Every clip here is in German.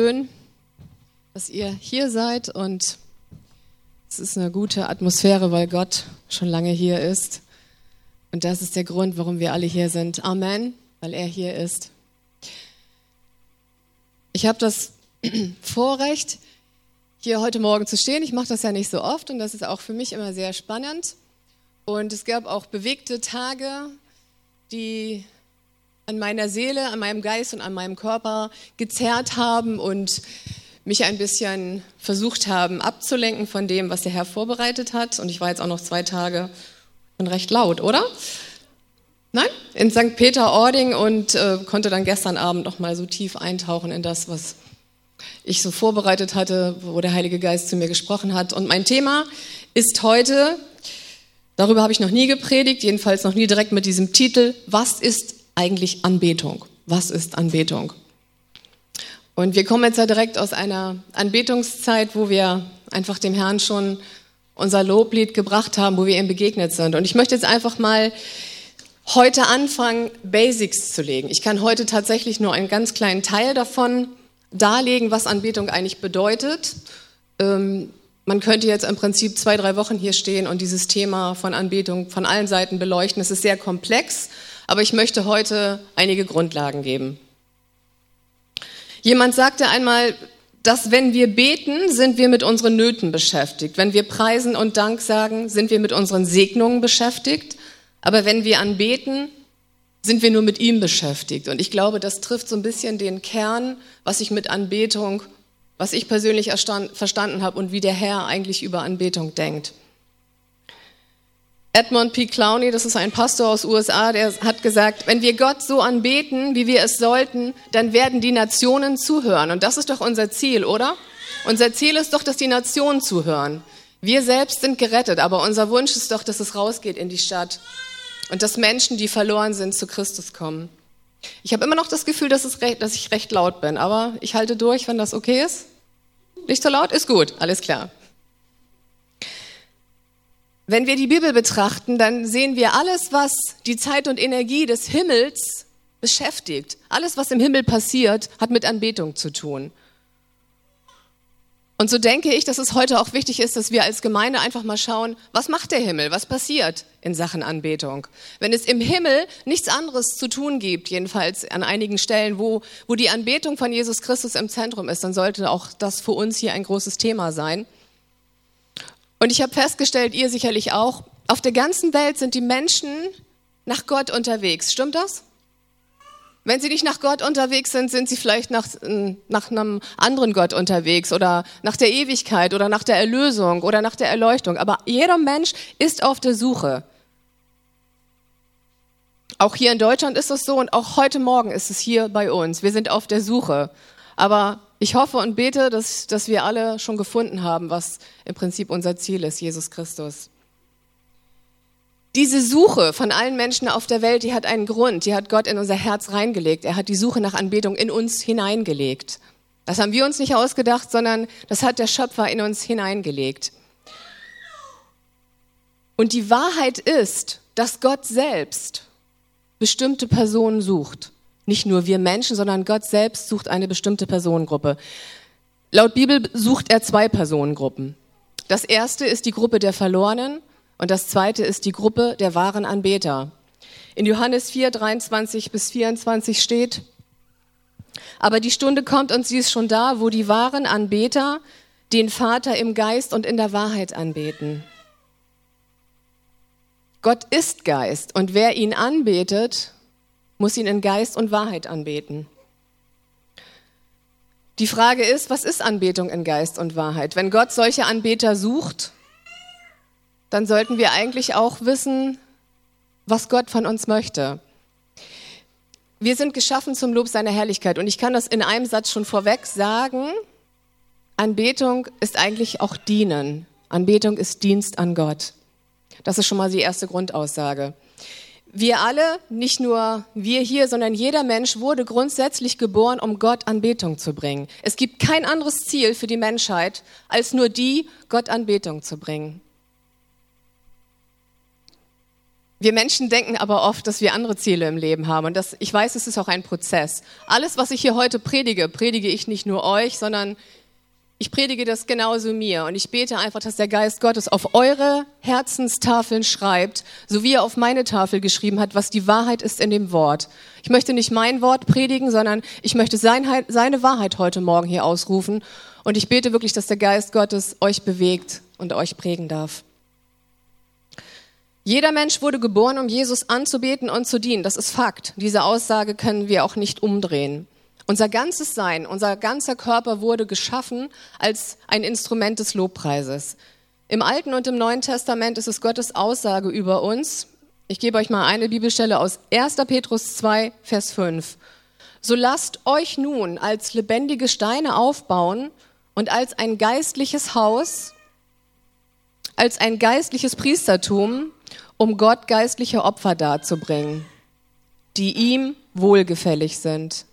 Schön, dass ihr hier seid und es ist eine gute Atmosphäre, weil Gott schon lange hier ist. Und das ist der Grund, warum wir alle hier sind. Amen, weil er hier ist. Ich habe das Vorrecht, hier heute Morgen zu stehen. Ich mache das ja nicht so oft und das ist auch für mich immer sehr spannend. Und es gab auch bewegte Tage, die an meiner Seele, an meinem Geist und an meinem Körper gezerrt haben und mich ein bisschen versucht haben abzulenken von dem, was der Herr vorbereitet hat. Und ich war jetzt auch noch zwei Tage und recht laut, oder? Nein? In St. Peter-Ording und äh, konnte dann gestern Abend noch mal so tief eintauchen in das, was ich so vorbereitet hatte, wo der Heilige Geist zu mir gesprochen hat. Und mein Thema ist heute, darüber habe ich noch nie gepredigt, jedenfalls noch nie direkt mit diesem Titel, was ist eigentlich Anbetung? Was ist Anbetung? Und wir kommen jetzt ja direkt aus einer Anbetungszeit, wo wir einfach dem Herrn schon unser Loblied gebracht haben, wo wir ihm begegnet sind. Und ich möchte jetzt einfach mal heute anfangen, Basics zu legen. Ich kann heute tatsächlich nur einen ganz kleinen Teil davon darlegen, was Anbetung eigentlich bedeutet. Ähm, man könnte jetzt im Prinzip zwei, drei Wochen hier stehen und dieses Thema von Anbetung von allen Seiten beleuchten. Es ist sehr komplex aber ich möchte heute einige Grundlagen geben. Jemand sagte einmal, dass wenn wir beten, sind wir mit unseren Nöten beschäftigt. Wenn wir Preisen und Dank sagen, sind wir mit unseren Segnungen beschäftigt. Aber wenn wir anbeten, sind wir nur mit ihm beschäftigt. Und ich glaube, das trifft so ein bisschen den Kern, was ich mit Anbetung, was ich persönlich verstanden habe und wie der Herr eigentlich über Anbetung denkt. Edmund P. Clowney, das ist ein Pastor aus USA, der hat gesagt, wenn wir Gott so anbeten, wie wir es sollten, dann werden die Nationen zuhören. Und das ist doch unser Ziel, oder? Unser Ziel ist doch, dass die Nationen zuhören. Wir selbst sind gerettet, aber unser Wunsch ist doch, dass es rausgeht in die Stadt und dass Menschen, die verloren sind, zu Christus kommen. Ich habe immer noch das Gefühl, dass, recht, dass ich recht laut bin, aber ich halte durch, wenn das okay ist. Nicht so laut? Ist gut, alles klar. Wenn wir die Bibel betrachten, dann sehen wir alles, was die Zeit und Energie des Himmels beschäftigt. Alles, was im Himmel passiert, hat mit Anbetung zu tun. Und so denke ich, dass es heute auch wichtig ist, dass wir als Gemeinde einfach mal schauen, was macht der Himmel, was passiert in Sachen Anbetung. Wenn es im Himmel nichts anderes zu tun gibt, jedenfalls an einigen Stellen, wo, wo die Anbetung von Jesus Christus im Zentrum ist, dann sollte auch das für uns hier ein großes Thema sein. Und ich habe festgestellt, ihr sicherlich auch, auf der ganzen Welt sind die Menschen nach Gott unterwegs. Stimmt das? Wenn sie nicht nach Gott unterwegs sind, sind sie vielleicht nach, nach einem anderen Gott unterwegs oder nach der Ewigkeit oder nach der Erlösung oder nach der Erleuchtung. Aber jeder Mensch ist auf der Suche. Auch hier in Deutschland ist es so und auch heute Morgen ist es hier bei uns. Wir sind auf der Suche. Aber ich hoffe und bete, dass, dass wir alle schon gefunden haben, was im Prinzip unser Ziel ist, Jesus Christus. Diese Suche von allen Menschen auf der Welt, die hat einen Grund, die hat Gott in unser Herz reingelegt. Er hat die Suche nach Anbetung in uns hineingelegt. Das haben wir uns nicht ausgedacht, sondern das hat der Schöpfer in uns hineingelegt. Und die Wahrheit ist, dass Gott selbst bestimmte Personen sucht. Nicht nur wir Menschen, sondern Gott selbst sucht eine bestimmte Personengruppe. Laut Bibel sucht er zwei Personengruppen. Das erste ist die Gruppe der Verlorenen und das zweite ist die Gruppe der wahren Anbeter. In Johannes 4, 23 bis 24 steht, aber die Stunde kommt und sie ist schon da, wo die wahren Anbeter den Vater im Geist und in der Wahrheit anbeten. Gott ist Geist und wer ihn anbetet, muss ihn in Geist und Wahrheit anbeten. Die Frage ist, was ist Anbetung in Geist und Wahrheit? Wenn Gott solche Anbeter sucht, dann sollten wir eigentlich auch wissen, was Gott von uns möchte. Wir sind geschaffen zum Lob seiner Herrlichkeit und ich kann das in einem Satz schon vorweg sagen. Anbetung ist eigentlich auch Dienen. Anbetung ist Dienst an Gott. Das ist schon mal die erste Grundaussage. Wir alle, nicht nur wir hier, sondern jeder Mensch wurde grundsätzlich geboren, um Gott Anbetung zu bringen. Es gibt kein anderes Ziel für die Menschheit, als nur die, Gott Anbetung zu bringen. Wir Menschen denken aber oft, dass wir andere Ziele im Leben haben. Und das, ich weiß, es ist auch ein Prozess. Alles, was ich hier heute predige, predige ich nicht nur euch, sondern ich predige das genauso mir. Und ich bete einfach, dass der Geist Gottes auf eure Herzenstafeln schreibt, so wie er auf meine Tafel geschrieben hat, was die Wahrheit ist in dem Wort. Ich möchte nicht mein Wort predigen, sondern ich möchte seine Wahrheit heute Morgen hier ausrufen. Und ich bete wirklich, dass der Geist Gottes euch bewegt und euch prägen darf. Jeder Mensch wurde geboren, um Jesus anzubeten und zu dienen. Das ist Fakt. Diese Aussage können wir auch nicht umdrehen. Unser ganzes Sein, unser ganzer Körper wurde geschaffen als ein Instrument des Lobpreises. Im Alten und im Neuen Testament ist es Gottes Aussage über uns. Ich gebe euch mal eine Bibelstelle aus 1. Petrus 2, Vers 5. So lasst euch nun als lebendige Steine aufbauen und als ein geistliches Haus, als ein geistliches Priestertum um Gott geistliche Opfer darzubringen, die ihm wohlgefällig sind.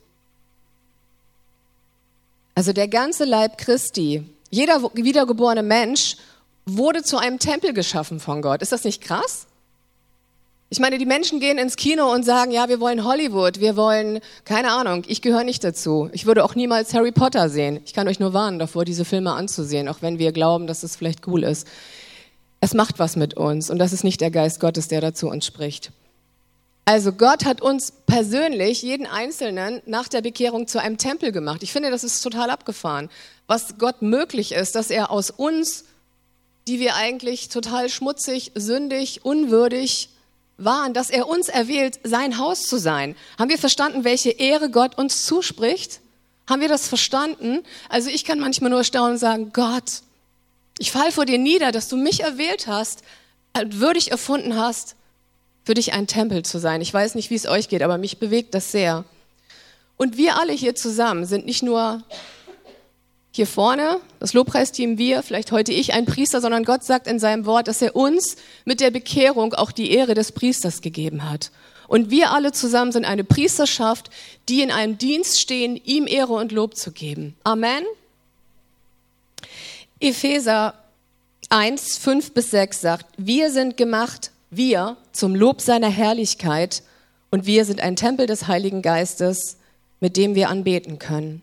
Also der ganze Leib Christi, jeder wiedergeborene Mensch wurde zu einem Tempel geschaffen von Gott. Ist das nicht krass? Ich meine, die Menschen gehen ins Kino und sagen, ja, wir wollen Hollywood, wir wollen, keine Ahnung, ich gehöre nicht dazu. Ich würde auch niemals Harry Potter sehen. Ich kann euch nur warnen davor, diese Filme anzusehen, auch wenn wir glauben, dass es vielleicht cool ist. Es macht was mit uns und das ist nicht der Geist Gottes, der dazu uns spricht. Also Gott hat uns persönlich, jeden Einzelnen, nach der Bekehrung zu einem Tempel gemacht. Ich finde, das ist total abgefahren. Was Gott möglich ist, dass er aus uns, die wir eigentlich total schmutzig, sündig, unwürdig waren, dass er uns erwählt, sein Haus zu sein. Haben wir verstanden, welche Ehre Gott uns zuspricht? Haben wir das verstanden? Also ich kann manchmal nur staunen und sagen, Gott, ich fall vor dir nieder, dass du mich erwählt hast, würdig erfunden hast, für dich ein Tempel zu sein. Ich weiß nicht, wie es euch geht, aber mich bewegt das sehr. Und wir alle hier zusammen sind nicht nur hier vorne, das Lobpreisteam, wir, vielleicht heute ich, ein Priester, sondern Gott sagt in seinem Wort, dass er uns mit der Bekehrung auch die Ehre des Priesters gegeben hat. Und wir alle zusammen sind eine Priesterschaft, die in einem Dienst stehen, ihm Ehre und Lob zu geben. Amen. Epheser 1, 5 bis 6 sagt, wir sind gemacht, wir, zum Lob seiner Herrlichkeit und wir sind ein Tempel des Heiligen Geistes, mit dem wir anbeten können.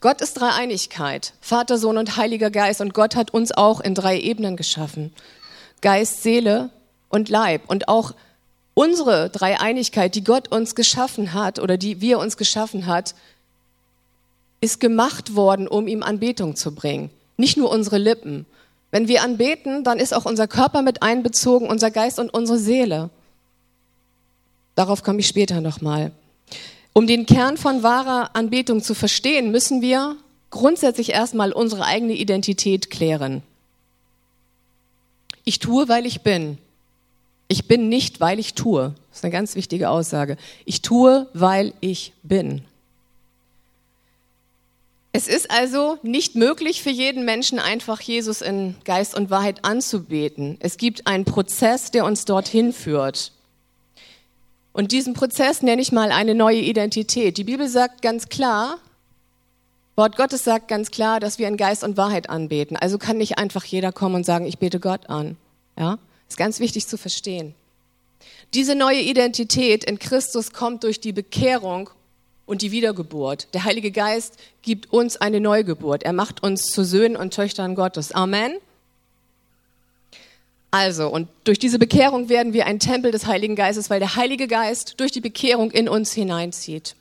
Gott ist Dreieinigkeit, Vater, Sohn und Heiliger Geist und Gott hat uns auch in drei Ebenen geschaffen. Geist, Seele und Leib und auch unsere Dreieinigkeit, die Gott uns geschaffen hat oder die wir uns geschaffen hat, ist gemacht worden, um ihm Anbetung zu bringen nicht nur unsere Lippen. Wenn wir anbeten, dann ist auch unser Körper mit einbezogen, unser Geist und unsere Seele. Darauf komme ich später nochmal. Um den Kern von wahrer Anbetung zu verstehen, müssen wir grundsätzlich erstmal unsere eigene Identität klären. Ich tue, weil ich bin. Ich bin nicht, weil ich tue. Das ist eine ganz wichtige Aussage. Ich tue, weil ich bin. Es ist also nicht möglich für jeden Menschen einfach Jesus in Geist und Wahrheit anzubeten. Es gibt einen Prozess, der uns dorthin führt. Und diesen Prozess nenne ich mal eine neue Identität. Die Bibel sagt ganz klar, Wort Gottes sagt ganz klar, dass wir in Geist und Wahrheit anbeten. Also kann nicht einfach jeder kommen und sagen, ich bete Gott an. Ja? Ist ganz wichtig zu verstehen. Diese neue Identität in Christus kommt durch die Bekehrung und die Wiedergeburt. Der Heilige Geist gibt uns eine Neugeburt. Er macht uns zu Söhnen und Töchtern Gottes. Amen. Also, und durch diese Bekehrung werden wir ein Tempel des Heiligen Geistes, weil der Heilige Geist durch die Bekehrung in uns hineinzieht.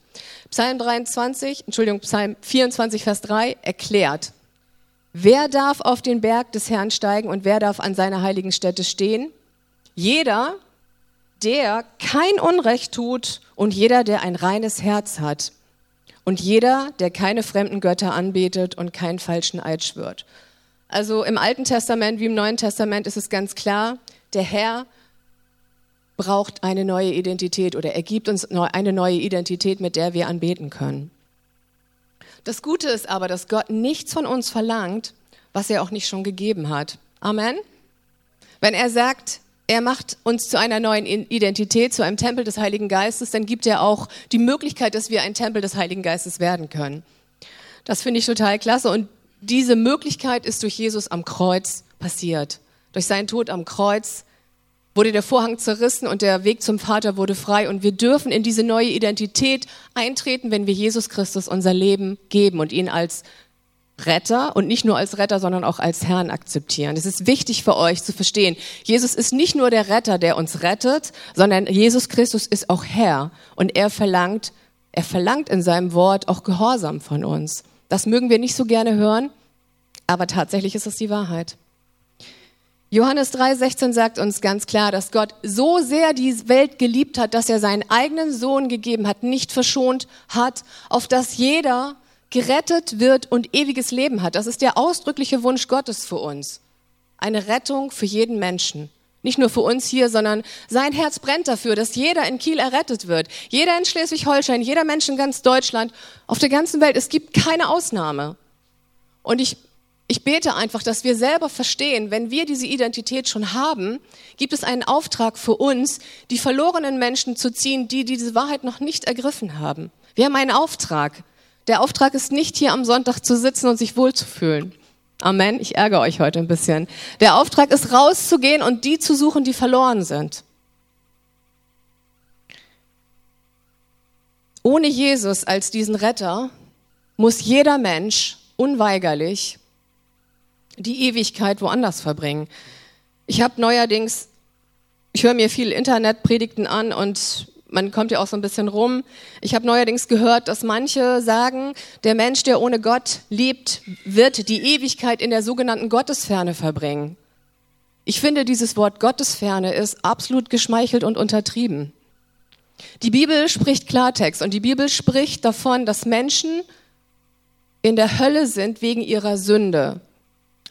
Psalm 23, Entschuldigung, Psalm 24, Vers 3 erklärt, wer darf auf den Berg des Herrn steigen und wer darf an seiner heiligen Stätte stehen? Jeder, der kein Unrecht tut und jeder, der ein reines Herz hat und jeder, der keine fremden Götter anbetet und keinen falschen Eid schwört. Also im Alten Testament wie im Neuen Testament ist es ganz klar, der Herr braucht eine neue Identität oder er gibt uns eine neue Identität, mit der wir anbeten können. Das Gute ist aber, dass Gott nichts von uns verlangt, was er auch nicht schon gegeben hat. Amen. Wenn er sagt, er macht uns zu einer neuen Identität, zu einem Tempel des Heiligen Geistes, dann gibt er auch die Möglichkeit, dass wir ein Tempel des Heiligen Geistes werden können. Das finde ich total klasse und diese Möglichkeit ist durch Jesus am Kreuz passiert. Durch seinen Tod am Kreuz wurde der Vorhang zerrissen und der Weg zum Vater wurde frei. Und wir dürfen in diese neue Identität eintreten, wenn wir Jesus Christus unser Leben geben und ihn als Retter und nicht nur als Retter, sondern auch als Herrn akzeptieren. Es ist wichtig für euch zu verstehen. Jesus ist nicht nur der Retter, der uns rettet, sondern Jesus Christus ist auch Herr und er verlangt, er verlangt in seinem Wort auch Gehorsam von uns. Das mögen wir nicht so gerne hören, aber tatsächlich ist es die Wahrheit. Johannes 3,16 sagt uns ganz klar, dass Gott so sehr die Welt geliebt hat, dass er seinen eigenen Sohn gegeben hat, nicht verschont hat, auf dass jeder gerettet wird und ewiges Leben hat. Das ist der ausdrückliche Wunsch Gottes für uns. Eine Rettung für jeden Menschen. Nicht nur für uns hier, sondern sein Herz brennt dafür, dass jeder in Kiel errettet wird. Jeder in Schleswig-Holstein, jeder Mensch in ganz Deutschland, auf der ganzen Welt. Es gibt keine Ausnahme. Und ich ich bete einfach, dass wir selber verstehen, wenn wir diese Identität schon haben, gibt es einen Auftrag für uns, die verlorenen Menschen zu ziehen, die diese Wahrheit noch nicht ergriffen haben. Wir haben einen Auftrag. Der Auftrag ist nicht hier am Sonntag zu sitzen und sich wohlzufühlen. Amen. Ich ärgere euch heute ein bisschen. Der Auftrag ist rauszugehen und die zu suchen, die verloren sind. Ohne Jesus als diesen Retter muss jeder Mensch unweigerlich die Ewigkeit woanders verbringen. Ich habe neuerdings, ich höre mir viel Internetpredigten an und man kommt ja auch so ein bisschen rum. Ich habe neuerdings gehört, dass manche sagen, der Mensch, der ohne Gott lebt, wird die Ewigkeit in der sogenannten Gottesferne verbringen. Ich finde, dieses Wort Gottesferne ist absolut geschmeichelt und untertrieben. Die Bibel spricht Klartext und die Bibel spricht davon, dass Menschen in der Hölle sind wegen ihrer Sünde.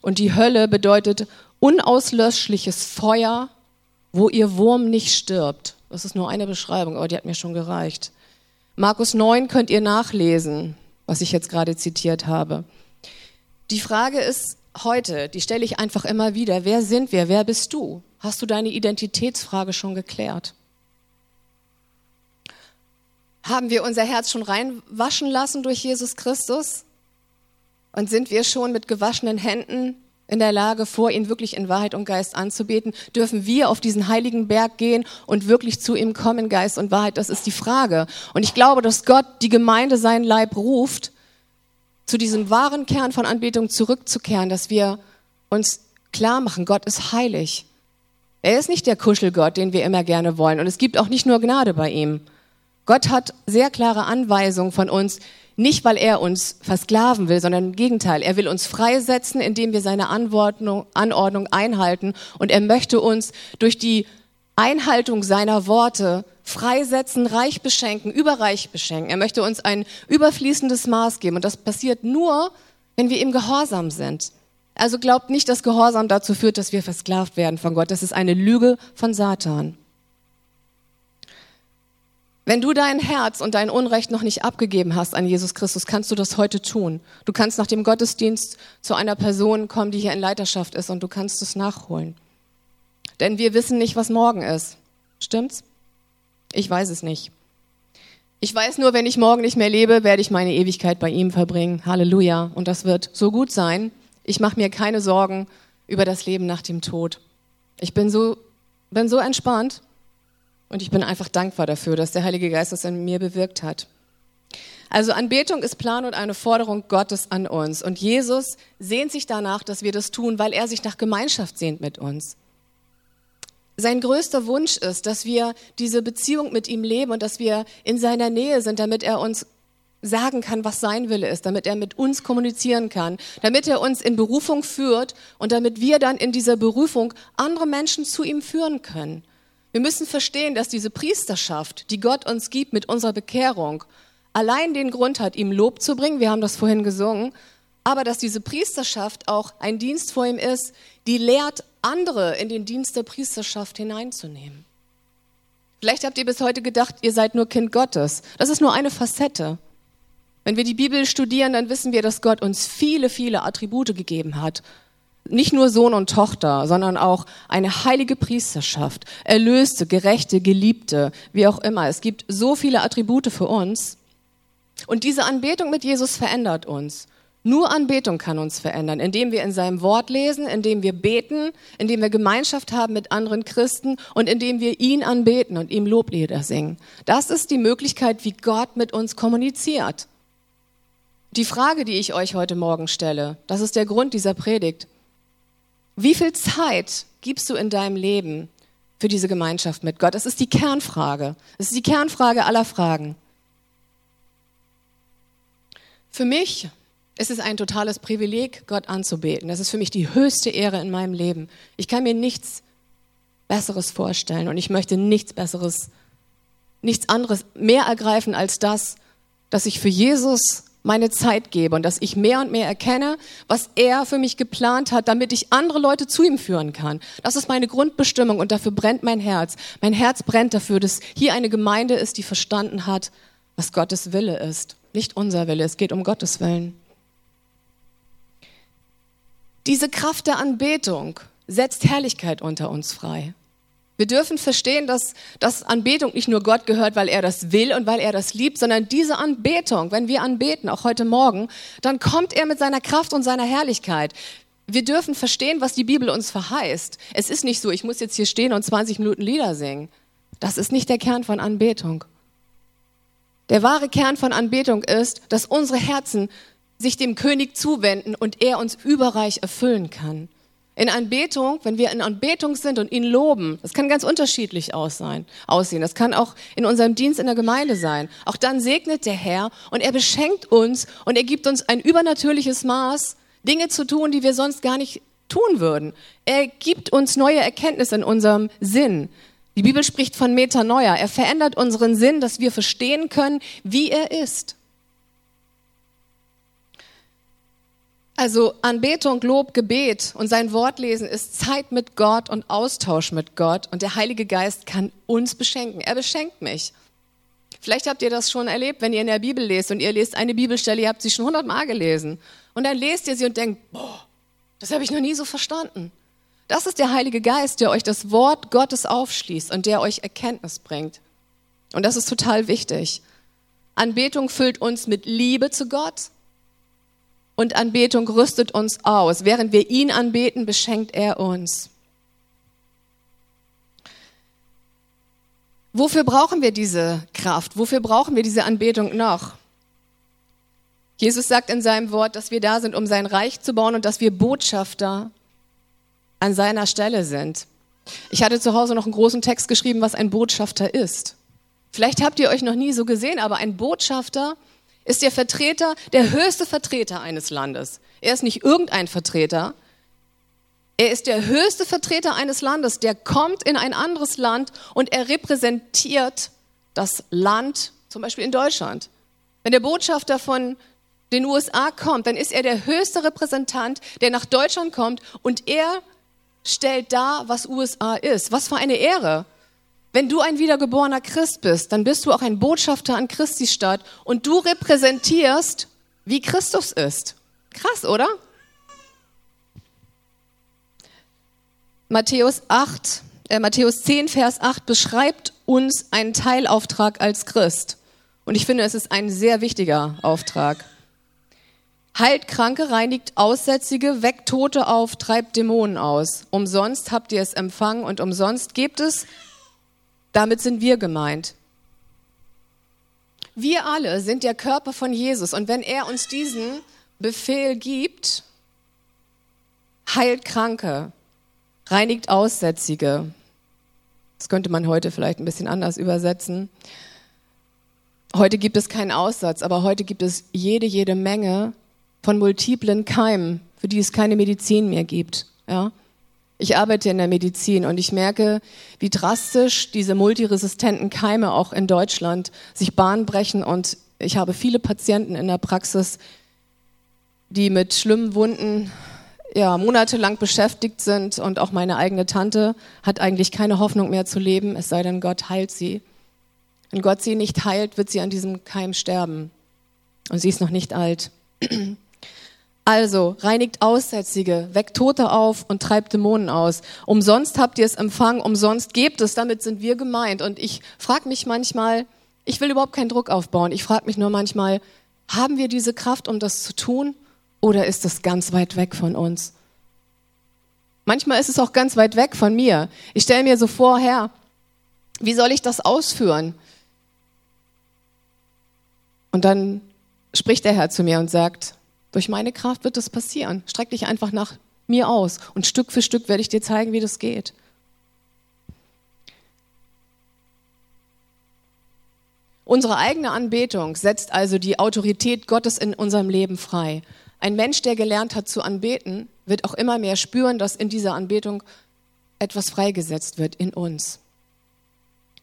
Und die Hölle bedeutet unauslöschliches Feuer, wo ihr Wurm nicht stirbt. Das ist nur eine Beschreibung, aber die hat mir schon gereicht. Markus 9 könnt ihr nachlesen, was ich jetzt gerade zitiert habe. Die Frage ist heute, die stelle ich einfach immer wieder, wer sind wir, wer bist du? Hast du deine Identitätsfrage schon geklärt? Haben wir unser Herz schon reinwaschen lassen durch Jesus Christus? Und sind wir schon mit gewaschenen Händen in der Lage, vor ihn wirklich in Wahrheit und Geist anzubeten? Dürfen wir auf diesen heiligen Berg gehen und wirklich zu ihm kommen, Geist und Wahrheit? Das ist die Frage. Und ich glaube, dass Gott die Gemeinde seinen Leib ruft, zu diesem wahren Kern von Anbetung zurückzukehren, dass wir uns klar machen, Gott ist heilig. Er ist nicht der Kuschelgott, den wir immer gerne wollen. Und es gibt auch nicht nur Gnade bei ihm. Gott hat sehr klare Anweisungen von uns, nicht, weil er uns versklaven will, sondern im Gegenteil. Er will uns freisetzen, indem wir seine Anordnung, Anordnung einhalten. Und er möchte uns durch die Einhaltung seiner Worte freisetzen, reich beschenken, überreich beschenken. Er möchte uns ein überfließendes Maß geben. Und das passiert nur, wenn wir ihm gehorsam sind. Also glaubt nicht, dass Gehorsam dazu führt, dass wir versklavt werden von Gott. Das ist eine Lüge von Satan. Wenn du dein Herz und dein Unrecht noch nicht abgegeben hast an Jesus Christus, kannst du das heute tun. Du kannst nach dem Gottesdienst zu einer Person kommen, die hier in Leiterschaft ist und du kannst es nachholen. Denn wir wissen nicht, was morgen ist. Stimmt's? Ich weiß es nicht. Ich weiß nur, wenn ich morgen nicht mehr lebe, werde ich meine Ewigkeit bei ihm verbringen. Halleluja. Und das wird so gut sein. Ich mache mir keine Sorgen über das Leben nach dem Tod. Ich bin so, bin so entspannt und ich bin einfach dankbar dafür, dass der Heilige Geist das in mir bewirkt hat. Also Anbetung ist Plan und eine Forderung Gottes an uns. Und Jesus sehnt sich danach, dass wir das tun, weil er sich nach Gemeinschaft sehnt mit uns. Sein größter Wunsch ist, dass wir diese Beziehung mit ihm leben und dass wir in seiner Nähe sind, damit er uns sagen kann, was sein Wille ist, damit er mit uns kommunizieren kann, damit er uns in Berufung führt und damit wir dann in dieser Berufung andere Menschen zu ihm führen können. Wir müssen verstehen, dass diese Priesterschaft, die Gott uns gibt mit unserer Bekehrung, allein den Grund hat, ihm Lob zu bringen. Wir haben das vorhin gesungen. Aber dass diese Priesterschaft auch ein Dienst vor ihm ist, die lehrt, andere in den Dienst der Priesterschaft hineinzunehmen. Vielleicht habt ihr bis heute gedacht, ihr seid nur Kind Gottes. Das ist nur eine Facette. Wenn wir die Bibel studieren, dann wissen wir, dass Gott uns viele, viele Attribute gegeben hat nicht nur Sohn und Tochter, sondern auch eine heilige Priesterschaft, erlöste, gerechte, geliebte, wie auch immer. Es gibt so viele Attribute für uns. Und diese Anbetung mit Jesus verändert uns. Nur Anbetung kann uns verändern, indem wir in seinem Wort lesen, indem wir beten, indem wir Gemeinschaft haben mit anderen Christen und indem wir ihn anbeten und ihm Loblieder singen. Das ist die Möglichkeit, wie Gott mit uns kommuniziert. Die Frage, die ich euch heute Morgen stelle, das ist der Grund dieser Predigt. Wie viel Zeit gibst du in deinem Leben für diese Gemeinschaft mit Gott? Das ist die Kernfrage. Das ist die Kernfrage aller Fragen. Für mich ist es ein totales Privileg, Gott anzubeten. Das ist für mich die höchste Ehre in meinem Leben. Ich kann mir nichts Besseres vorstellen und ich möchte nichts Besseres, nichts anderes mehr ergreifen als das, dass ich für Jesus meine Zeit gebe und dass ich mehr und mehr erkenne, was er für mich geplant hat, damit ich andere Leute zu ihm führen kann. Das ist meine Grundbestimmung und dafür brennt mein Herz. Mein Herz brennt dafür, dass hier eine Gemeinde ist, die verstanden hat, was Gottes Wille ist. Nicht unser Wille, es geht um Gottes Willen. Diese Kraft der Anbetung setzt Herrlichkeit unter uns frei. Wir dürfen verstehen, dass, dass Anbetung nicht nur Gott gehört, weil er das will und weil er das liebt, sondern diese Anbetung, wenn wir anbeten, auch heute Morgen, dann kommt er mit seiner Kraft und seiner Herrlichkeit. Wir dürfen verstehen, was die Bibel uns verheißt. Es ist nicht so, ich muss jetzt hier stehen und 20 Minuten Lieder singen. Das ist nicht der Kern von Anbetung. Der wahre Kern von Anbetung ist, dass unsere Herzen sich dem König zuwenden und er uns überreich erfüllen kann. In Anbetung, wenn wir in Anbetung sind und ihn loben, das kann ganz unterschiedlich aussehen. Das kann auch in unserem Dienst in der Gemeinde sein. Auch dann segnet der Herr und er beschenkt uns und er gibt uns ein übernatürliches Maß, Dinge zu tun, die wir sonst gar nicht tun würden. Er gibt uns neue Erkenntnisse in unserem Sinn. Die Bibel spricht von Metanoia. Er verändert unseren Sinn, dass wir verstehen können, wie er ist. Also Anbetung, Lob, Gebet und sein Wortlesen ist Zeit mit Gott und Austausch mit Gott und der Heilige Geist kann uns beschenken. Er beschenkt mich. Vielleicht habt ihr das schon erlebt, wenn ihr in der Bibel lest und ihr lest eine Bibelstelle, ihr habt sie schon hundertmal gelesen und dann lest ihr sie und denkt, boah, das habe ich noch nie so verstanden. Das ist der Heilige Geist, der euch das Wort Gottes aufschließt und der euch Erkenntnis bringt. Und das ist total wichtig. Anbetung füllt uns mit Liebe zu Gott und Anbetung rüstet uns aus. Während wir ihn anbeten, beschenkt er uns. Wofür brauchen wir diese Kraft? Wofür brauchen wir diese Anbetung noch? Jesus sagt in seinem Wort, dass wir da sind, um sein Reich zu bauen und dass wir Botschafter an seiner Stelle sind. Ich hatte zu Hause noch einen großen Text geschrieben, was ein Botschafter ist. Vielleicht habt ihr euch noch nie so gesehen, aber ein Botschafter ist der Vertreter, der höchste Vertreter eines Landes. Er ist nicht irgendein Vertreter. Er ist der höchste Vertreter eines Landes, der kommt in ein anderes Land und er repräsentiert das Land, zum Beispiel in Deutschland. Wenn der Botschafter von den USA kommt, dann ist er der höchste Repräsentant, der nach Deutschland kommt und er stellt dar, was USA ist. Was für eine Ehre. Wenn du ein wiedergeborener Christ bist, dann bist du auch ein Botschafter an Christi Stadt und du repräsentierst, wie Christus ist. Krass, oder? Matthäus 8, äh, Matthäus 10, Vers 8 beschreibt uns einen Teilauftrag als Christ. Und ich finde, es ist ein sehr wichtiger Auftrag. Heilt Kranke, reinigt Aussätzige, weckt Tote auf, treibt Dämonen aus. Umsonst habt ihr es empfangen und umsonst gebt es damit sind wir gemeint. Wir alle sind der Körper von Jesus und wenn er uns diesen Befehl gibt, heilt Kranke, reinigt Aussätzige. Das könnte man heute vielleicht ein bisschen anders übersetzen. Heute gibt es keinen Aussatz, aber heute gibt es jede, jede Menge von multiplen Keimen, für die es keine Medizin mehr gibt. Ja? Ich arbeite in der Medizin und ich merke, wie drastisch diese multiresistenten Keime auch in Deutschland sich Bahn brechen und ich habe viele Patienten in der Praxis, die mit schlimmen Wunden ja, monatelang beschäftigt sind und auch meine eigene Tante hat eigentlich keine Hoffnung mehr zu leben, es sei denn, Gott heilt sie. Wenn Gott sie nicht heilt, wird sie an diesem Keim sterben. Und sie ist noch nicht alt. Also reinigt Aussätzige, weckt Tote auf und treibt Dämonen aus. Umsonst habt ihr es empfangen, umsonst gebt es, damit sind wir gemeint. Und ich frage mich manchmal, ich will überhaupt keinen Druck aufbauen, ich frage mich nur manchmal, haben wir diese Kraft, um das zu tun? Oder ist es ganz weit weg von uns? Manchmal ist es auch ganz weit weg von mir. Ich stelle mir so vor, Herr, wie soll ich das ausführen? Und dann spricht der Herr zu mir und sagt, durch meine Kraft wird das passieren. Streck dich einfach nach mir aus und Stück für Stück werde ich dir zeigen, wie das geht. Unsere eigene Anbetung setzt also die Autorität Gottes in unserem Leben frei. Ein Mensch, der gelernt hat zu anbeten, wird auch immer mehr spüren, dass in dieser Anbetung etwas freigesetzt wird in uns.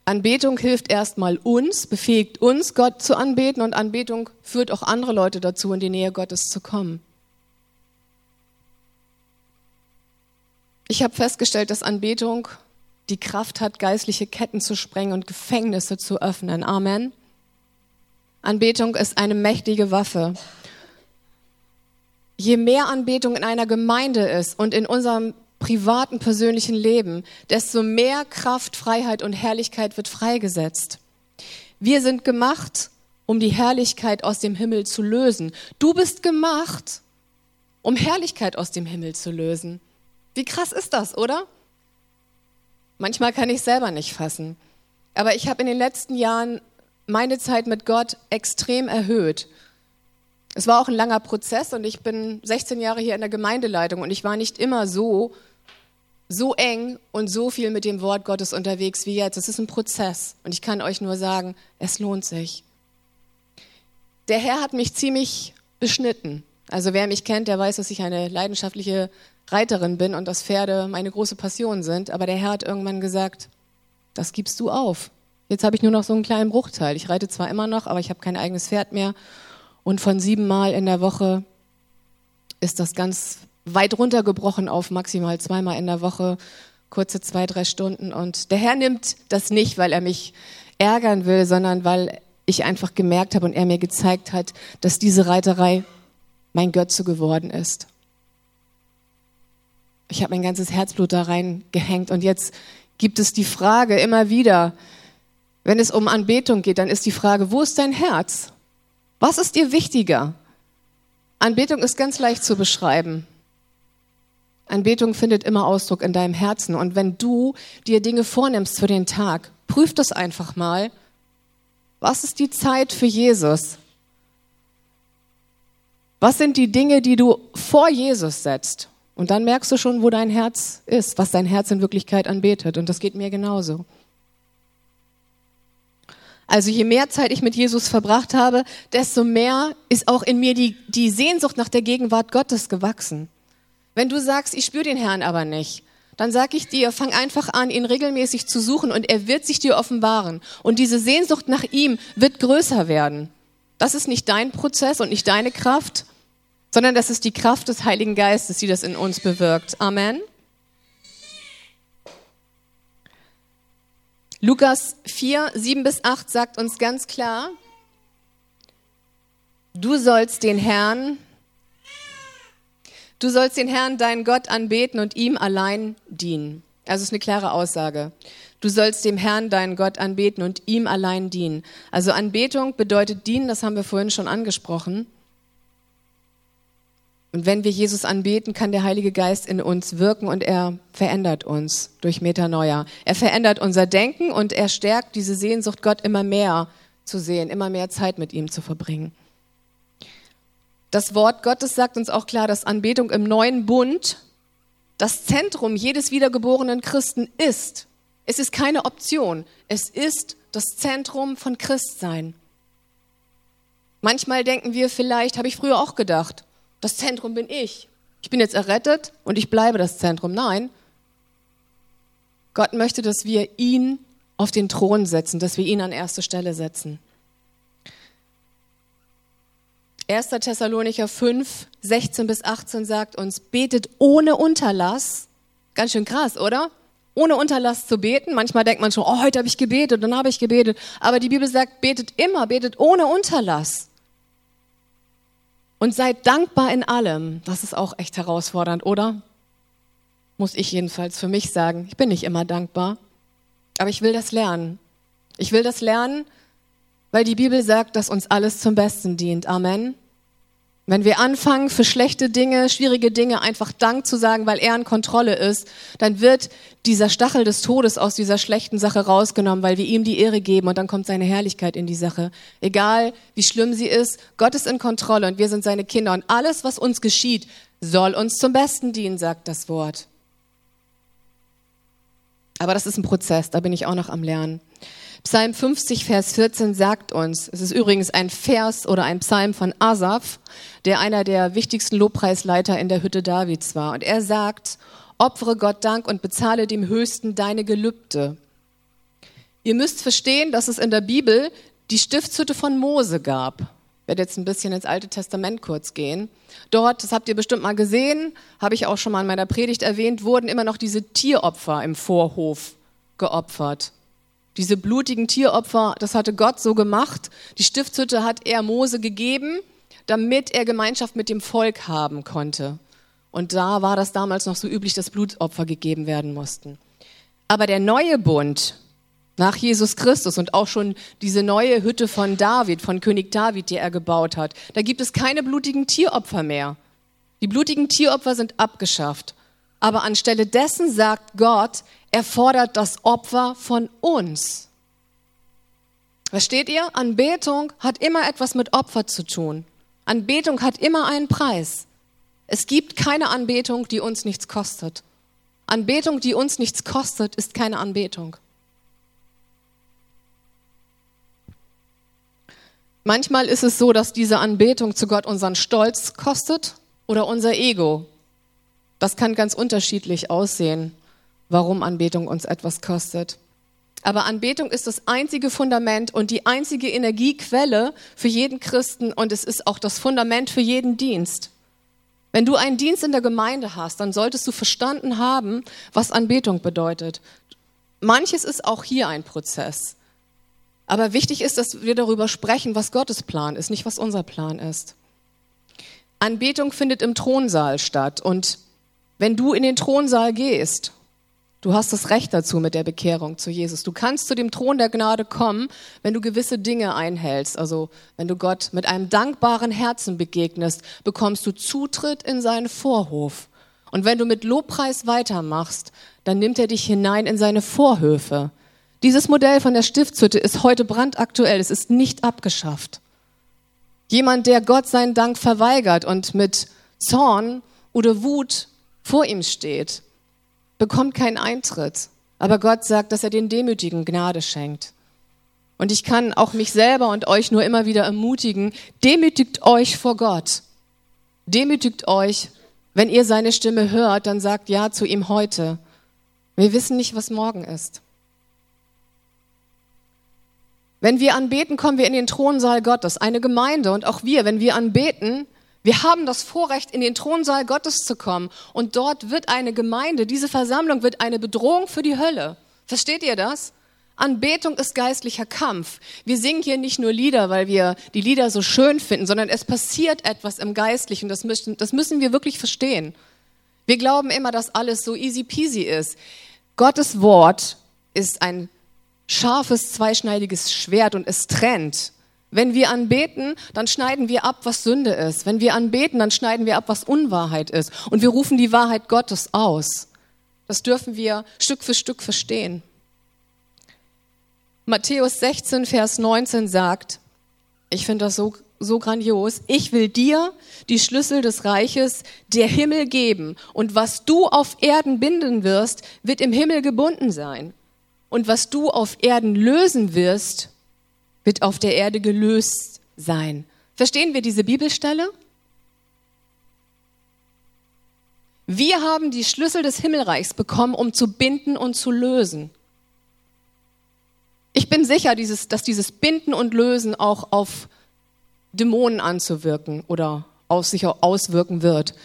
Anbetung hilft erstmal uns, befähigt uns, Gott zu anbeten und Anbetung führt auch andere Leute dazu, in die Nähe Gottes zu kommen. Ich habe festgestellt, dass Anbetung die Kraft hat, geistliche Ketten zu sprengen und Gefängnisse zu öffnen. Amen. Anbetung ist eine mächtige Waffe. Je mehr Anbetung in einer Gemeinde ist und in unserem privaten, persönlichen Leben, desto mehr Kraft, Freiheit und Herrlichkeit wird freigesetzt. Wir sind gemacht, um die Herrlichkeit aus dem Himmel zu lösen. Du bist gemacht, um Herrlichkeit aus dem Himmel zu lösen. Wie krass ist das, oder? Manchmal kann ich selber nicht fassen. Aber ich habe in den letzten Jahren meine Zeit mit Gott extrem erhöht. Es war auch ein langer Prozess und ich bin 16 Jahre hier in der Gemeindeleitung und ich war nicht immer so so eng und so viel mit dem Wort Gottes unterwegs wie jetzt. Es ist ein Prozess und ich kann euch nur sagen, es lohnt sich. Der Herr hat mich ziemlich beschnitten. Also wer mich kennt, der weiß, dass ich eine leidenschaftliche Reiterin bin und dass Pferde meine große Passion sind. Aber der Herr hat irgendwann gesagt, das gibst du auf. Jetzt habe ich nur noch so einen kleinen Bruchteil. Ich reite zwar immer noch, aber ich habe kein eigenes Pferd mehr. Und von sieben Mal in der Woche ist das ganz weit runtergebrochen auf maximal zweimal in der Woche, kurze zwei, drei Stunden. Und der Herr nimmt das nicht, weil er mich ärgern will, sondern weil ich einfach gemerkt habe und er mir gezeigt hat, dass diese Reiterei mein Götze geworden ist. Ich habe mein ganzes Herzblut da reingehängt und jetzt gibt es die Frage immer wieder, wenn es um Anbetung geht, dann ist die Frage, wo ist dein Herz? Was ist dir wichtiger? Anbetung ist ganz leicht zu beschreiben. Anbetung findet immer Ausdruck in deinem Herzen. Und wenn du dir Dinge vornimmst für den Tag, prüf das einfach mal. Was ist die Zeit für Jesus? Was sind die Dinge, die du vor Jesus setzt? Und dann merkst du schon, wo dein Herz ist, was dein Herz in Wirklichkeit anbetet. Und das geht mir genauso. Also je mehr Zeit ich mit Jesus verbracht habe, desto mehr ist auch in mir die, die Sehnsucht nach der Gegenwart Gottes gewachsen. Wenn du sagst, ich spüre den Herrn aber nicht, dann sag ich dir, fang einfach an, ihn regelmäßig zu suchen und er wird sich dir offenbaren. Und diese Sehnsucht nach ihm wird größer werden. Das ist nicht dein Prozess und nicht deine Kraft, sondern das ist die Kraft des Heiligen Geistes, die das in uns bewirkt. Amen. Lukas 4, 7 bis 8 sagt uns ganz klar, du sollst den Herrn, Du sollst den Herrn, deinen Gott, anbeten und ihm allein dienen. Also ist eine klare Aussage. Du sollst dem Herrn, deinen Gott, anbeten und ihm allein dienen. Also Anbetung bedeutet dienen, das haben wir vorhin schon angesprochen. Und wenn wir Jesus anbeten, kann der Heilige Geist in uns wirken und er verändert uns durch Metanoia. Er verändert unser Denken und er stärkt diese Sehnsucht, Gott immer mehr zu sehen, immer mehr Zeit mit ihm zu verbringen. Das Wort Gottes sagt uns auch klar, dass Anbetung im neuen Bund das Zentrum jedes wiedergeborenen Christen ist. Es ist keine Option. Es ist das Zentrum von Christsein. Manchmal denken wir vielleicht, habe ich früher auch gedacht, das Zentrum bin ich. Ich bin jetzt errettet und ich bleibe das Zentrum. Nein. Gott möchte, dass wir ihn auf den Thron setzen, dass wir ihn an erste Stelle setzen. 1. Thessalonicher 5, 16 bis 18 sagt uns, betet ohne Unterlass. Ganz schön krass, oder? Ohne Unterlass zu beten. Manchmal denkt man schon, oh, heute habe ich gebetet, dann habe ich gebetet. Aber die Bibel sagt, betet immer, betet ohne Unterlass. Und seid dankbar in allem. Das ist auch echt herausfordernd, oder? Muss ich jedenfalls für mich sagen. Ich bin nicht immer dankbar. Aber ich will das lernen. Ich will das lernen, weil die Bibel sagt, dass uns alles zum Besten dient. Amen. Wenn wir anfangen, für schlechte Dinge, schwierige Dinge einfach Dank zu sagen, weil er in Kontrolle ist, dann wird dieser Stachel des Todes aus dieser schlechten Sache rausgenommen, weil wir ihm die Ehre geben und dann kommt seine Herrlichkeit in die Sache. Egal wie schlimm sie ist, Gott ist in Kontrolle und wir sind seine Kinder und alles, was uns geschieht, soll uns zum Besten dienen, sagt das Wort. Aber das ist ein Prozess, da bin ich auch noch am Lernen. Psalm 50, Vers 14 sagt uns, es ist übrigens ein Vers oder ein Psalm von Asaf, der einer der wichtigsten Lobpreisleiter in der Hütte Davids war. Und er sagt, opfere Gott Dank und bezahle dem Höchsten deine Gelübde. Ihr müsst verstehen, dass es in der Bibel die Stiftshütte von Mose gab. Ich werde jetzt ein bisschen ins Alte Testament kurz gehen. Dort, das habt ihr bestimmt mal gesehen, habe ich auch schon mal in meiner Predigt erwähnt, wurden immer noch diese Tieropfer im Vorhof geopfert. Diese blutigen Tieropfer, das hatte Gott so gemacht. Die Stiftshütte hat er Mose gegeben, damit er Gemeinschaft mit dem Volk haben konnte. Und da war das damals noch so üblich, dass Blutopfer gegeben werden mussten. Aber der neue Bund nach Jesus Christus und auch schon diese neue Hütte von David, von König David, die er gebaut hat, da gibt es keine blutigen Tieropfer mehr. Die blutigen Tieropfer sind abgeschafft. Aber anstelle dessen sagt Gott, er fordert das Opfer von uns. Versteht ihr? Anbetung hat immer etwas mit Opfer zu tun. Anbetung hat immer einen Preis. Es gibt keine Anbetung, die uns nichts kostet. Anbetung, die uns nichts kostet, ist keine Anbetung. Manchmal ist es so, dass diese Anbetung zu Gott unseren Stolz kostet oder unser Ego. Das kann ganz unterschiedlich aussehen, warum Anbetung uns etwas kostet. Aber Anbetung ist das einzige Fundament und die einzige Energiequelle für jeden Christen und es ist auch das Fundament für jeden Dienst. Wenn du einen Dienst in der Gemeinde hast, dann solltest du verstanden haben, was Anbetung bedeutet. Manches ist auch hier ein Prozess. Aber wichtig ist, dass wir darüber sprechen, was Gottes Plan ist, nicht was unser Plan ist. Anbetung findet im Thronsaal statt und wenn du in den Thronsaal gehst, du hast das Recht dazu mit der Bekehrung zu Jesus. Du kannst zu dem Thron der Gnade kommen, wenn du gewisse Dinge einhältst. Also wenn du Gott mit einem dankbaren Herzen begegnest, bekommst du Zutritt in seinen Vorhof. Und wenn du mit Lobpreis weitermachst, dann nimmt er dich hinein in seine Vorhöfe. Dieses Modell von der Stiftshütte ist heute brandaktuell. Es ist nicht abgeschafft. Jemand, der Gott seinen Dank verweigert und mit Zorn oder Wut vor ihm steht, bekommt keinen Eintritt. Aber Gott sagt, dass er den Demütigen Gnade schenkt. Und ich kann auch mich selber und euch nur immer wieder ermutigen, demütigt euch vor Gott. Demütigt euch, wenn ihr seine Stimme hört, dann sagt ja zu ihm heute. Wir wissen nicht, was morgen ist. Wenn wir anbeten, kommen wir in den Thronsaal Gottes, eine Gemeinde und auch wir, wenn wir anbeten, wir haben das Vorrecht, in den Thronsaal Gottes zu kommen. Und dort wird eine Gemeinde, diese Versammlung wird eine Bedrohung für die Hölle. Versteht ihr das? Anbetung ist geistlicher Kampf. Wir singen hier nicht nur Lieder, weil wir die Lieder so schön finden, sondern es passiert etwas im Geistlichen. Das müssen, das müssen wir wirklich verstehen. Wir glauben immer, dass alles so easy peasy ist. Gottes Wort ist ein scharfes, zweischneidiges Schwert und es trennt. Wenn wir anbeten, dann schneiden wir ab, was Sünde ist. Wenn wir anbeten, dann schneiden wir ab, was Unwahrheit ist. Und wir rufen die Wahrheit Gottes aus. Das dürfen wir Stück für Stück verstehen. Matthäus 16, Vers 19 sagt, ich finde das so, so grandios, ich will dir die Schlüssel des Reiches der Himmel geben und was du auf Erden binden wirst, wird im Himmel gebunden sein. Und was du auf Erden lösen wirst, wird auf der Erde gelöst sein. Verstehen wir diese Bibelstelle? Wir haben die Schlüssel des Himmelreichs bekommen, um zu binden und zu lösen. Ich bin sicher, dieses, dass dieses Binden und Lösen auch auf Dämonen anzuwirken oder auf sich auswirken wird.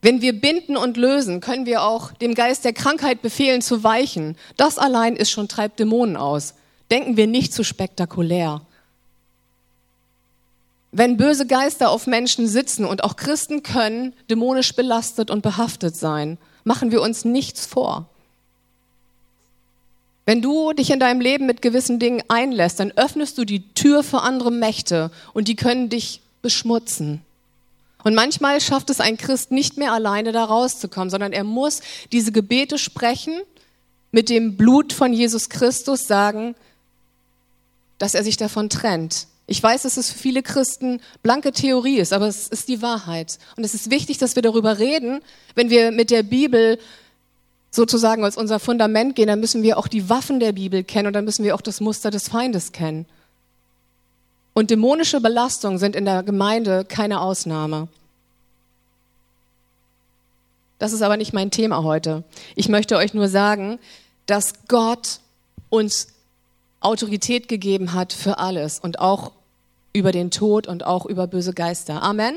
Wenn wir binden und lösen, können wir auch dem Geist der Krankheit befehlen zu weichen. Das allein ist schon treibt Dämonen aus. Denken wir nicht zu spektakulär. Wenn böse Geister auf Menschen sitzen und auch Christen können dämonisch belastet und behaftet sein, machen wir uns nichts vor. Wenn du dich in deinem Leben mit gewissen Dingen einlässt, dann öffnest du die Tür für andere Mächte und die können dich beschmutzen. Und manchmal schafft es ein Christ nicht mehr alleine da rauszukommen, sondern er muss diese Gebete sprechen, mit dem Blut von Jesus Christus sagen, dass er sich davon trennt. Ich weiß, dass es für viele Christen blanke Theorie ist, aber es ist die Wahrheit. Und es ist wichtig, dass wir darüber reden. Wenn wir mit der Bibel sozusagen als unser Fundament gehen, dann müssen wir auch die Waffen der Bibel kennen und dann müssen wir auch das Muster des Feindes kennen. Und dämonische Belastungen sind in der Gemeinde keine Ausnahme. Das ist aber nicht mein Thema heute. Ich möchte euch nur sagen, dass Gott uns Autorität gegeben hat für alles und auch über den Tod und auch über böse Geister. Amen.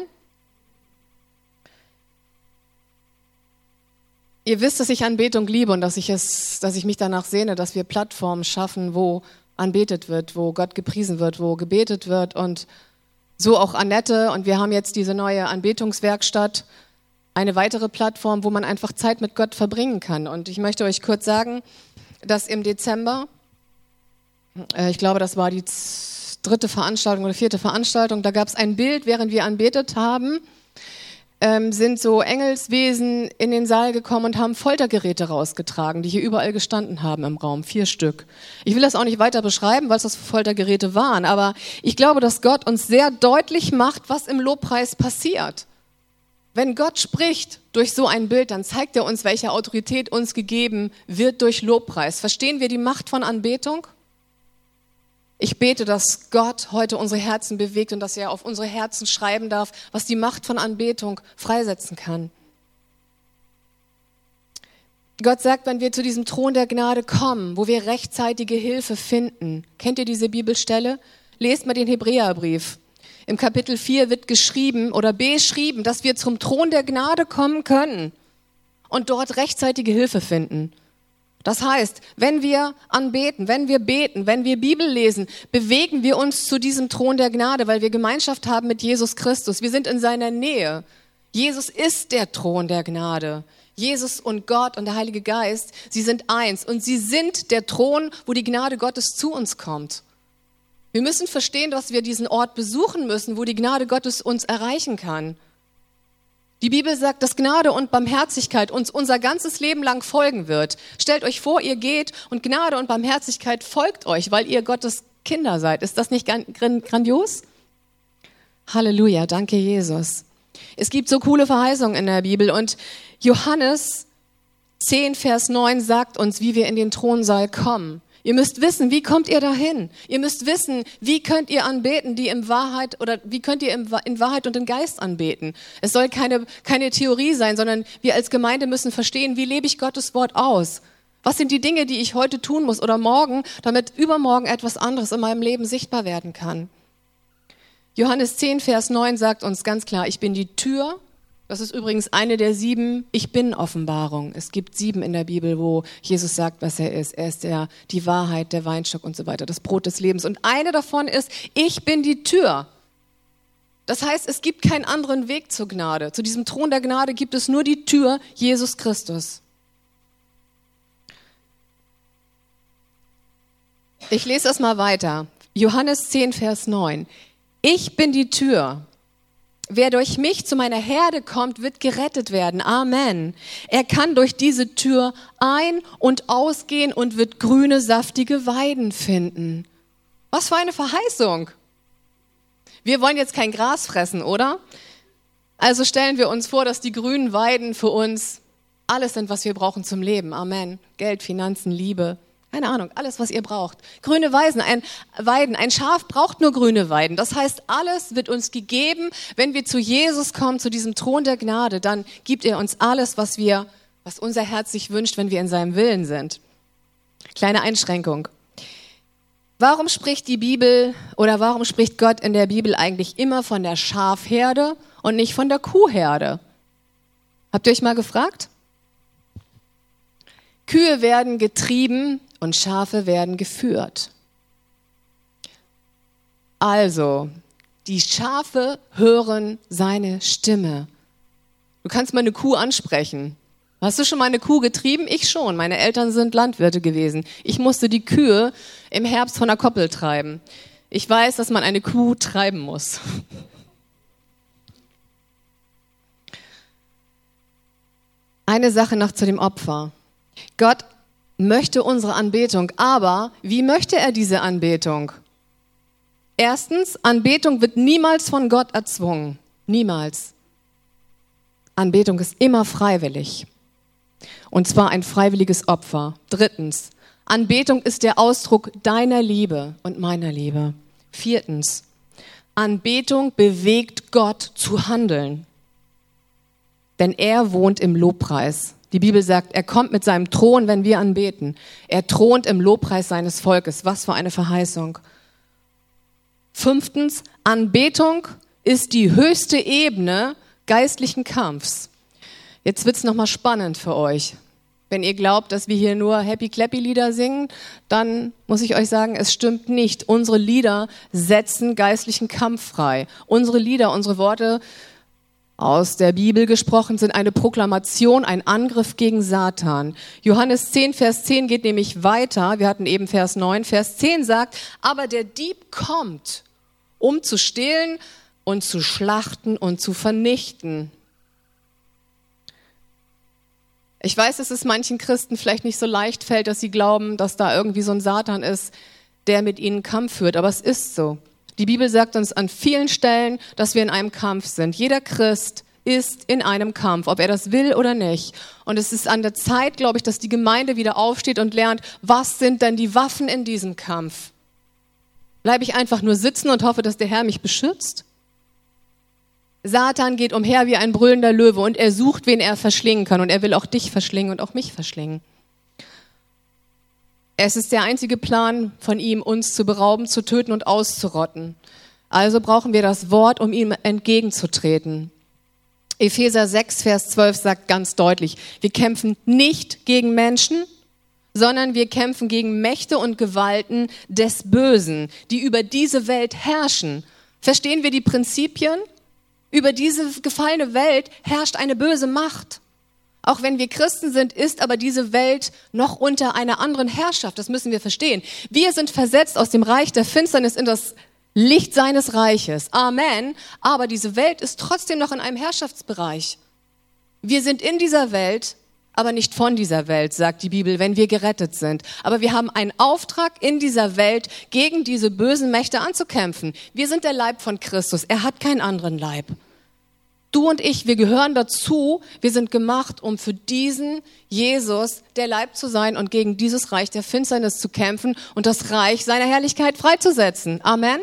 Ihr wisst, dass ich Anbetung liebe und dass ich es, dass ich mich danach sehne, dass wir Plattformen schaffen, wo anbetet wird, wo Gott gepriesen wird, wo gebetet wird und so auch Annette und wir haben jetzt diese neue Anbetungswerkstatt, eine weitere Plattform, wo man einfach Zeit mit Gott verbringen kann. Und ich möchte euch kurz sagen, dass im Dezember, ich glaube, das war die dritte Veranstaltung oder vierte Veranstaltung, da gab es ein Bild, während wir anbetet haben ähm, sind so Engelswesen in den Saal gekommen und haben Foltergeräte rausgetragen, die hier überall gestanden haben im Raum, vier Stück. Ich will das auch nicht weiter beschreiben, was das für Foltergeräte waren, aber ich glaube, dass Gott uns sehr deutlich macht, was im Lobpreis passiert. Wenn Gott spricht durch so ein Bild, dann zeigt er uns, welche Autorität uns gegeben wird durch Lobpreis. Verstehen wir die Macht von Anbetung? Ich bete, dass Gott heute unsere Herzen bewegt und dass er auf unsere Herzen schreiben darf, was die Macht von Anbetung freisetzen kann. Gott sagt, wenn wir zu diesem Thron der Gnade kommen, wo wir rechtzeitige Hilfe finden. Kennt ihr diese Bibelstelle? Lest mal den Hebräerbrief. Im Kapitel 4 wird geschrieben oder beschrieben, dass wir zum Thron der Gnade kommen können und dort rechtzeitige Hilfe finden. Das heißt, wenn wir anbeten, wenn wir beten, wenn wir Bibel lesen, bewegen wir uns zu diesem Thron der Gnade, weil wir Gemeinschaft haben mit Jesus Christus. Wir sind in seiner Nähe. Jesus ist der Thron der Gnade. Jesus und Gott und der Heilige Geist, sie sind eins und sie sind der Thron, wo die Gnade Gottes zu uns kommt. Wir müssen verstehen, dass wir diesen Ort besuchen müssen, wo die Gnade Gottes uns erreichen kann. Die Bibel sagt, dass Gnade und Barmherzigkeit uns unser ganzes Leben lang folgen wird. Stellt euch vor, ihr geht und Gnade und Barmherzigkeit folgt euch, weil ihr Gottes Kinder seid. Ist das nicht grandios? Halleluja, danke Jesus. Es gibt so coole Verheißungen in der Bibel und Johannes 10, Vers 9 sagt uns, wie wir in den Thronsaal kommen. Ihr müsst wissen, wie kommt ihr dahin? Ihr müsst wissen, wie könnt ihr anbeten, die im Wahrheit oder wie könnt ihr in Wahrheit und in Geist anbeten? Es soll keine, keine Theorie sein, sondern wir als Gemeinde müssen verstehen, wie lebe ich Gottes Wort aus? Was sind die Dinge, die ich heute tun muss oder morgen, damit übermorgen etwas anderes in meinem Leben sichtbar werden kann? Johannes 10, Vers 9 sagt uns ganz klar, ich bin die Tür das ist übrigens eine der sieben Ich bin Offenbarungen. Es gibt sieben in der Bibel, wo Jesus sagt, was er ist. Er ist der, die Wahrheit, der Weinstock und so weiter, das Brot des Lebens. Und eine davon ist, ich bin die Tür. Das heißt, es gibt keinen anderen Weg zur Gnade. Zu diesem Thron der Gnade gibt es nur die Tür, Jesus Christus. Ich lese das mal weiter. Johannes 10, Vers 9. Ich bin die Tür. Wer durch mich zu meiner Herde kommt, wird gerettet werden. Amen. Er kann durch diese Tür ein- und ausgehen und wird grüne, saftige Weiden finden. Was für eine Verheißung. Wir wollen jetzt kein Gras fressen, oder? Also stellen wir uns vor, dass die grünen Weiden für uns alles sind, was wir brauchen zum Leben. Amen. Geld, Finanzen, Liebe, keine Ahnung, alles, was ihr braucht. Grüne Weisen, ein Weiden, ein Schaf braucht nur grüne Weiden. Das heißt, alles wird uns gegeben, wenn wir zu Jesus kommen, zu diesem Thron der Gnade, dann gibt er uns alles, was wir, was unser Herz sich wünscht, wenn wir in seinem Willen sind. Kleine Einschränkung. Warum spricht die Bibel oder warum spricht Gott in der Bibel eigentlich immer von der Schafherde und nicht von der Kuhherde? Habt ihr euch mal gefragt? Kühe werden getrieben und Schafe werden geführt. Also, die Schafe hören seine Stimme. Du kannst mal eine Kuh ansprechen. Hast du schon mal eine Kuh getrieben? Ich schon. Meine Eltern sind Landwirte gewesen. Ich musste die Kühe im Herbst von der Koppel treiben. Ich weiß, dass man eine Kuh treiben muss. Eine Sache noch zu dem Opfer. Gott möchte unsere Anbetung, aber wie möchte er diese Anbetung? Erstens, Anbetung wird niemals von Gott erzwungen. Niemals. Anbetung ist immer freiwillig. Und zwar ein freiwilliges Opfer. Drittens, Anbetung ist der Ausdruck deiner Liebe und meiner Liebe. Viertens, Anbetung bewegt Gott zu handeln. Denn er wohnt im Lobpreis. Die Bibel sagt, er kommt mit seinem Thron, wenn wir anbeten. Er thront im Lobpreis seines Volkes. Was für eine Verheißung. Fünftens, Anbetung ist die höchste Ebene geistlichen Kampfs. Jetzt wird's noch mal spannend für euch. Wenn ihr glaubt, dass wir hier nur Happy Clappy Lieder singen, dann muss ich euch sagen, es stimmt nicht. Unsere Lieder setzen geistlichen Kampf frei. Unsere Lieder, unsere Worte aus der Bibel gesprochen sind eine Proklamation, ein Angriff gegen Satan. Johannes 10, Vers 10 geht nämlich weiter. Wir hatten eben Vers 9. Vers 10 sagt, aber der Dieb kommt, um zu stehlen und zu schlachten und zu vernichten. Ich weiß, dass es manchen Christen vielleicht nicht so leicht fällt, dass sie glauben, dass da irgendwie so ein Satan ist, der mit ihnen Kampf führt. Aber es ist so. Die Bibel sagt uns an vielen Stellen, dass wir in einem Kampf sind. Jeder Christ ist in einem Kampf, ob er das will oder nicht. Und es ist an der Zeit, glaube ich, dass die Gemeinde wieder aufsteht und lernt, was sind denn die Waffen in diesem Kampf? Bleibe ich einfach nur sitzen und hoffe, dass der Herr mich beschützt? Satan geht umher wie ein brüllender Löwe und er sucht, wen er verschlingen kann. Und er will auch dich verschlingen und auch mich verschlingen. Es ist der einzige Plan von ihm, uns zu berauben, zu töten und auszurotten. Also brauchen wir das Wort, um ihm entgegenzutreten. Epheser 6, Vers 12 sagt ganz deutlich, wir kämpfen nicht gegen Menschen, sondern wir kämpfen gegen Mächte und Gewalten des Bösen, die über diese Welt herrschen. Verstehen wir die Prinzipien? Über diese gefallene Welt herrscht eine böse Macht. Auch wenn wir Christen sind, ist aber diese Welt noch unter einer anderen Herrschaft. Das müssen wir verstehen. Wir sind versetzt aus dem Reich der Finsternis in das Licht seines Reiches. Amen. Aber diese Welt ist trotzdem noch in einem Herrschaftsbereich. Wir sind in dieser Welt, aber nicht von dieser Welt, sagt die Bibel, wenn wir gerettet sind. Aber wir haben einen Auftrag in dieser Welt, gegen diese bösen Mächte anzukämpfen. Wir sind der Leib von Christus. Er hat keinen anderen Leib. Du und ich, wir gehören dazu. Wir sind gemacht, um für diesen Jesus der Leib zu sein und gegen dieses Reich der Finsternis zu kämpfen und das Reich seiner Herrlichkeit freizusetzen. Amen.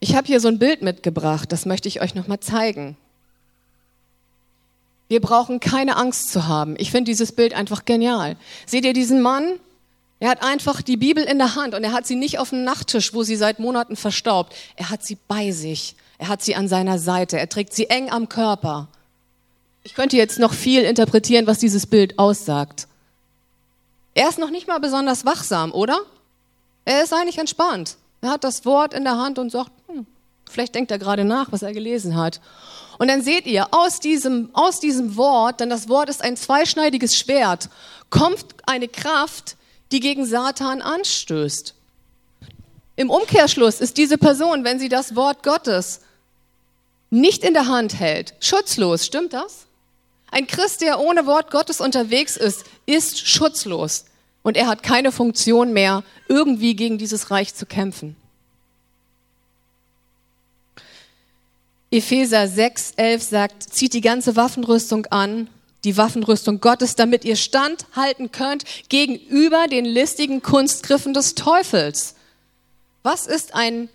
Ich habe hier so ein Bild mitgebracht, das möchte ich euch nochmal zeigen. Wir brauchen keine Angst zu haben. Ich finde dieses Bild einfach genial. Seht ihr diesen Mann? Er hat einfach die Bibel in der Hand und er hat sie nicht auf dem Nachttisch, wo sie seit Monaten verstaubt. Er hat sie bei sich. Er hat sie an seiner Seite. Er trägt sie eng am Körper. Ich könnte jetzt noch viel interpretieren, was dieses Bild aussagt. Er ist noch nicht mal besonders wachsam, oder? Er ist eigentlich entspannt. Er hat das Wort in der Hand und sagt, hm, vielleicht denkt er gerade nach, was er gelesen hat. Und dann seht ihr, aus diesem, aus diesem Wort, denn das Wort ist ein zweischneidiges Schwert, kommt eine Kraft, die gegen Satan anstößt. Im Umkehrschluss ist diese Person, wenn sie das Wort Gottes nicht in der Hand hält, schutzlos. Stimmt das? Ein Christ, der ohne Wort Gottes unterwegs ist, ist schutzlos. Und er hat keine Funktion mehr, irgendwie gegen dieses Reich zu kämpfen. Epheser 6, 11 sagt, zieht die ganze Waffenrüstung an, die Waffenrüstung Gottes, damit ihr standhalten könnt gegenüber den listigen Kunstgriffen des Teufels. Was ist ein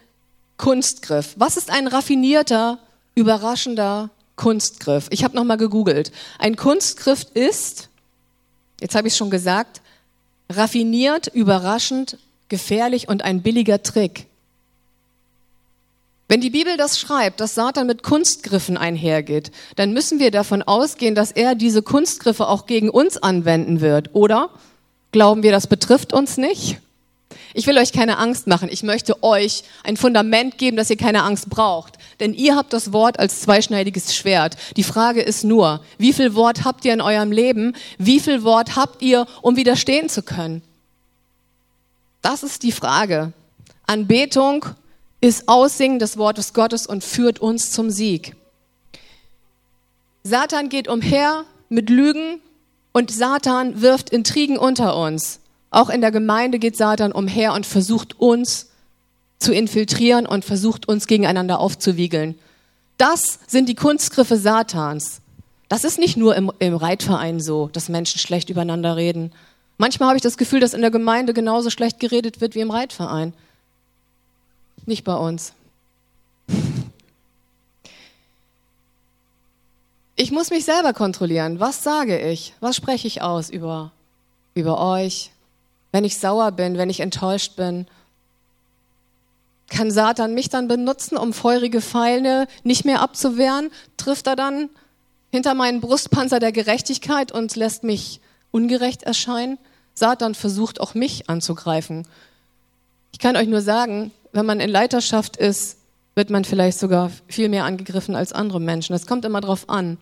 Kunstgriff? Was ist ein raffinierter, überraschender Kunstgriff? Ich habe noch mal gegoogelt. Ein Kunstgriff ist, jetzt habe ich schon gesagt, raffiniert, überraschend, gefährlich und ein billiger Trick. Wenn die Bibel das schreibt, dass Satan mit Kunstgriffen einhergeht, dann müssen wir davon ausgehen, dass er diese Kunstgriffe auch gegen uns anwenden wird, oder? Glauben wir, das betrifft uns nicht? Ich will euch keine Angst machen. Ich möchte euch ein Fundament geben, dass ihr keine Angst braucht. Denn ihr habt das Wort als zweischneidiges Schwert. Die Frage ist nur, wie viel Wort habt ihr in eurem Leben? Wie viel Wort habt ihr, um widerstehen zu können? Das ist die Frage. Anbetung ist Aussingen des Wortes Gottes und führt uns zum Sieg. Satan geht umher mit Lügen und Satan wirft Intrigen unter uns. Auch in der Gemeinde geht Satan umher und versucht uns zu infiltrieren und versucht uns gegeneinander aufzuwiegeln. Das sind die Kunstgriffe Satans. Das ist nicht nur im, im Reitverein so, dass Menschen schlecht übereinander reden. Manchmal habe ich das Gefühl, dass in der Gemeinde genauso schlecht geredet wird wie im Reitverein. Nicht bei uns. Ich muss mich selber kontrollieren. Was sage ich? Was spreche ich aus über, über euch? Wenn ich sauer bin, wenn ich enttäuscht bin, kann Satan mich dann benutzen, um feurige Pfeile nicht mehr abzuwehren? Trifft er dann hinter meinen Brustpanzer der Gerechtigkeit und lässt mich ungerecht erscheinen? Satan versucht auch mich anzugreifen. Ich kann euch nur sagen, wenn man in Leiterschaft ist, wird man vielleicht sogar viel mehr angegriffen als andere Menschen. Es kommt immer drauf an.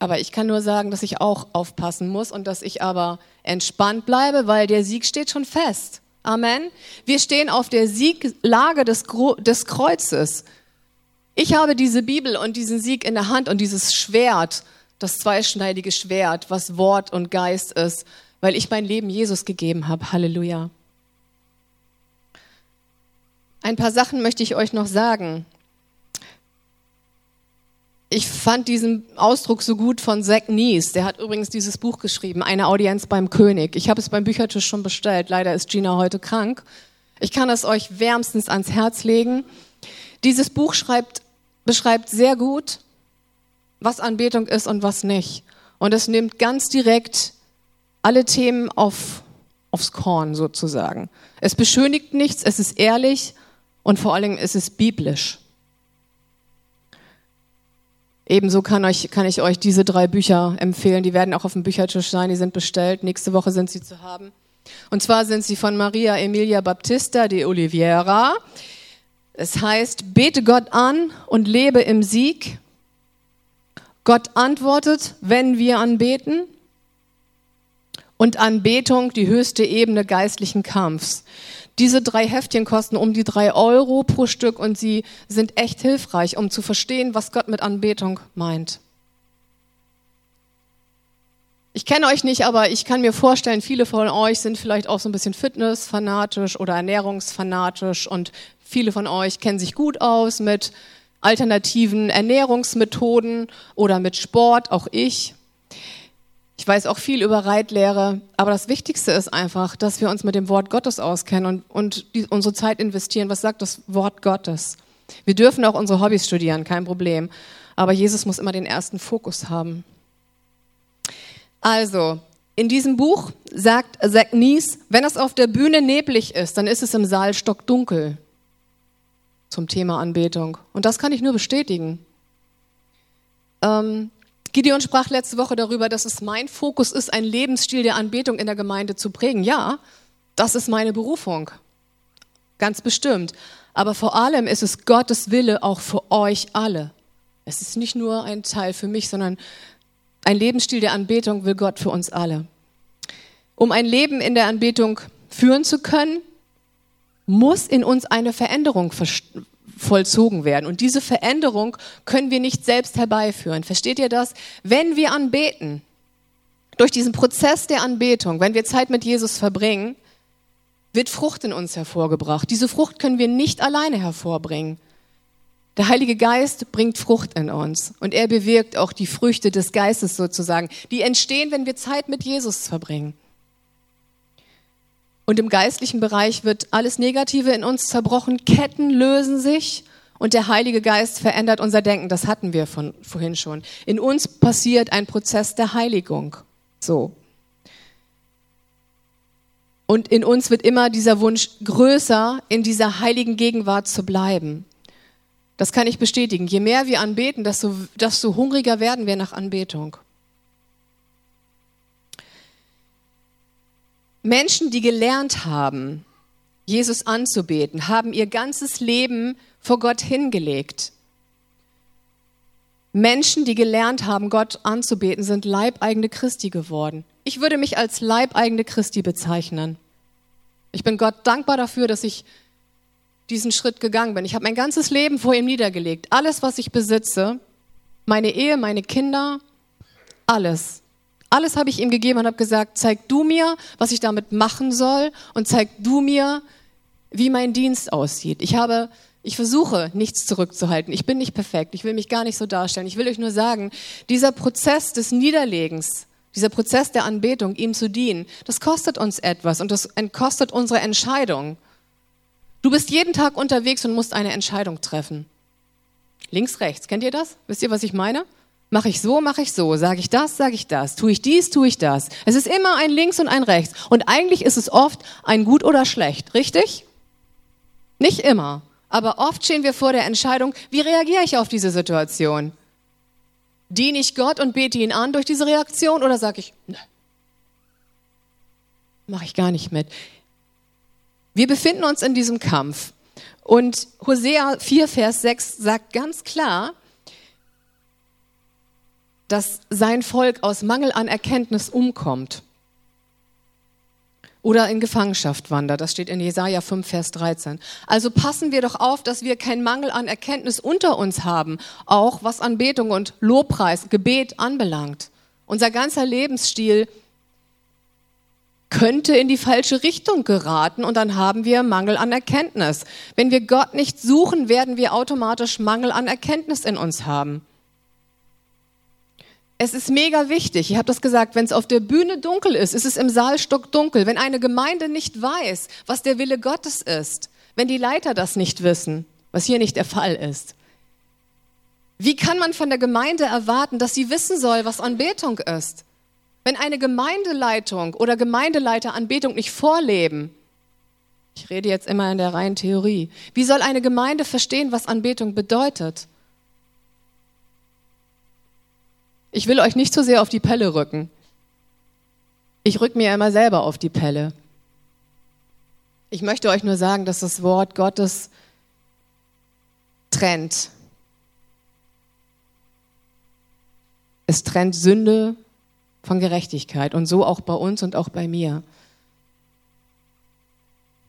Aber ich kann nur sagen, dass ich auch aufpassen muss und dass ich aber entspannt bleibe, weil der Sieg steht schon fest. Amen. Wir stehen auf der Sieglage des, des Kreuzes. Ich habe diese Bibel und diesen Sieg in der Hand und dieses Schwert, das zweischneidige Schwert, was Wort und Geist ist, weil ich mein Leben Jesus gegeben habe. Halleluja. Ein paar Sachen möchte ich euch noch sagen ich fand diesen Ausdruck so gut von Zach Nies. Der hat übrigens dieses Buch geschrieben, Eine Audienz beim König. Ich habe es beim Büchertisch schon bestellt. Leider ist Gina heute krank. Ich kann es euch wärmstens ans Herz legen. Dieses Buch schreibt, beschreibt sehr gut, was Anbetung ist und was nicht. Und es nimmt ganz direkt alle Themen auf, aufs Korn sozusagen. Es beschönigt nichts, es ist ehrlich und vor allen Dingen ist es biblisch. Ebenso kann, euch, kann ich euch diese drei Bücher empfehlen. Die werden auch auf dem Büchertisch sein. Die sind bestellt. Nächste Woche sind sie zu haben. Und zwar sind sie von Maria Emilia Baptista de Oliveira. Es heißt, bete Gott an und lebe im Sieg. Gott antwortet, wenn wir anbeten. Und Anbetung, die höchste Ebene geistlichen Kampfs. Diese drei Heftchen kosten um die drei Euro pro Stück und sie sind echt hilfreich, um zu verstehen, was Gott mit Anbetung meint. Ich kenne euch nicht, aber ich kann mir vorstellen, viele von euch sind vielleicht auch so ein bisschen fitnessfanatisch oder ernährungsfanatisch und viele von euch kennen sich gut aus mit alternativen Ernährungsmethoden oder mit Sport, auch ich. Ich weiß auch viel über Reitlehre, aber das Wichtigste ist einfach, dass wir uns mit dem Wort Gottes auskennen und, und die, unsere Zeit investieren. Was sagt das Wort Gottes? Wir dürfen auch unsere Hobbys studieren, kein Problem. Aber Jesus muss immer den ersten Fokus haben. Also, in diesem Buch sagt Zach Nies, wenn es auf der Bühne neblig ist, dann ist es im Saal stockdunkel zum Thema Anbetung. Und das kann ich nur bestätigen. Ähm, Gideon sprach letzte Woche darüber, dass es mein Fokus ist, einen Lebensstil der Anbetung in der Gemeinde zu prägen. Ja, das ist meine Berufung. Ganz bestimmt. Aber vor allem ist es Gottes Wille auch für euch alle. Es ist nicht nur ein Teil für mich, sondern ein Lebensstil der Anbetung will Gott für uns alle. Um ein Leben in der Anbetung führen zu können, muss in uns eine Veränderung vollzogen werden. Und diese Veränderung können wir nicht selbst herbeiführen. Versteht ihr das? Wenn wir anbeten, durch diesen Prozess der Anbetung, wenn wir Zeit mit Jesus verbringen, wird Frucht in uns hervorgebracht. Diese Frucht können wir nicht alleine hervorbringen. Der Heilige Geist bringt Frucht in uns und er bewirkt auch die Früchte des Geistes sozusagen, die entstehen, wenn wir Zeit mit Jesus verbringen. Und im geistlichen Bereich wird alles Negative in uns zerbrochen, Ketten lösen sich und der Heilige Geist verändert unser Denken. Das hatten wir von vorhin schon. In uns passiert ein Prozess der Heiligung. So. Und in uns wird immer dieser Wunsch größer, in dieser heiligen Gegenwart zu bleiben. Das kann ich bestätigen. Je mehr wir anbeten, desto, desto hungriger werden wir nach Anbetung. Menschen, die gelernt haben, Jesus anzubeten, haben ihr ganzes Leben vor Gott hingelegt. Menschen, die gelernt haben, Gott anzubeten, sind Leibeigene Christi geworden. Ich würde mich als Leibeigene Christi bezeichnen. Ich bin Gott dankbar dafür, dass ich diesen Schritt gegangen bin. Ich habe mein ganzes Leben vor ihm niedergelegt. Alles, was ich besitze, meine Ehe, meine Kinder, alles. Alles habe ich ihm gegeben und habe gesagt, zeig du mir, was ich damit machen soll und zeig du mir, wie mein Dienst aussieht. Ich habe, ich versuche nichts zurückzuhalten. Ich bin nicht perfekt. Ich will mich gar nicht so darstellen. Ich will euch nur sagen, dieser Prozess des Niederlegens, dieser Prozess der Anbetung, ihm zu dienen, das kostet uns etwas und das kostet unsere Entscheidung. Du bist jeden Tag unterwegs und musst eine Entscheidung treffen. Links, rechts. Kennt ihr das? Wisst ihr, was ich meine? Mache ich so, mache ich so. Sage ich das, sage ich das. Tue ich dies, tue ich das. Es ist immer ein Links und ein Rechts. Und eigentlich ist es oft ein gut oder schlecht. Richtig? Nicht immer. Aber oft stehen wir vor der Entscheidung, wie reagiere ich auf diese Situation? Diene ich Gott und bete ihn an durch diese Reaktion oder sage ich, ne, mache ich gar nicht mit. Wir befinden uns in diesem Kampf. Und Hosea 4, Vers 6 sagt ganz klar, dass sein Volk aus Mangel an Erkenntnis umkommt oder in Gefangenschaft wandert. Das steht in Jesaja 5, Vers 13. Also passen wir doch auf, dass wir keinen Mangel an Erkenntnis unter uns haben, auch was Anbetung und Lobpreis, Gebet anbelangt. Unser ganzer Lebensstil könnte in die falsche Richtung geraten und dann haben wir Mangel an Erkenntnis. Wenn wir Gott nicht suchen, werden wir automatisch Mangel an Erkenntnis in uns haben. Es ist mega wichtig, ich habe das gesagt, wenn es auf der Bühne dunkel ist, ist es im Saal stockdunkel. Wenn eine Gemeinde nicht weiß, was der Wille Gottes ist, wenn die Leiter das nicht wissen, was hier nicht der Fall ist, wie kann man von der Gemeinde erwarten, dass sie wissen soll, was Anbetung ist? Wenn eine Gemeindeleitung oder Gemeindeleiter Anbetung nicht vorleben, ich rede jetzt immer in der reinen Theorie, wie soll eine Gemeinde verstehen, was Anbetung bedeutet? Ich will euch nicht zu so sehr auf die Pelle rücken. Ich rück mir immer selber auf die Pelle. Ich möchte euch nur sagen, dass das Wort Gottes trennt. Es trennt Sünde von Gerechtigkeit und so auch bei uns und auch bei mir.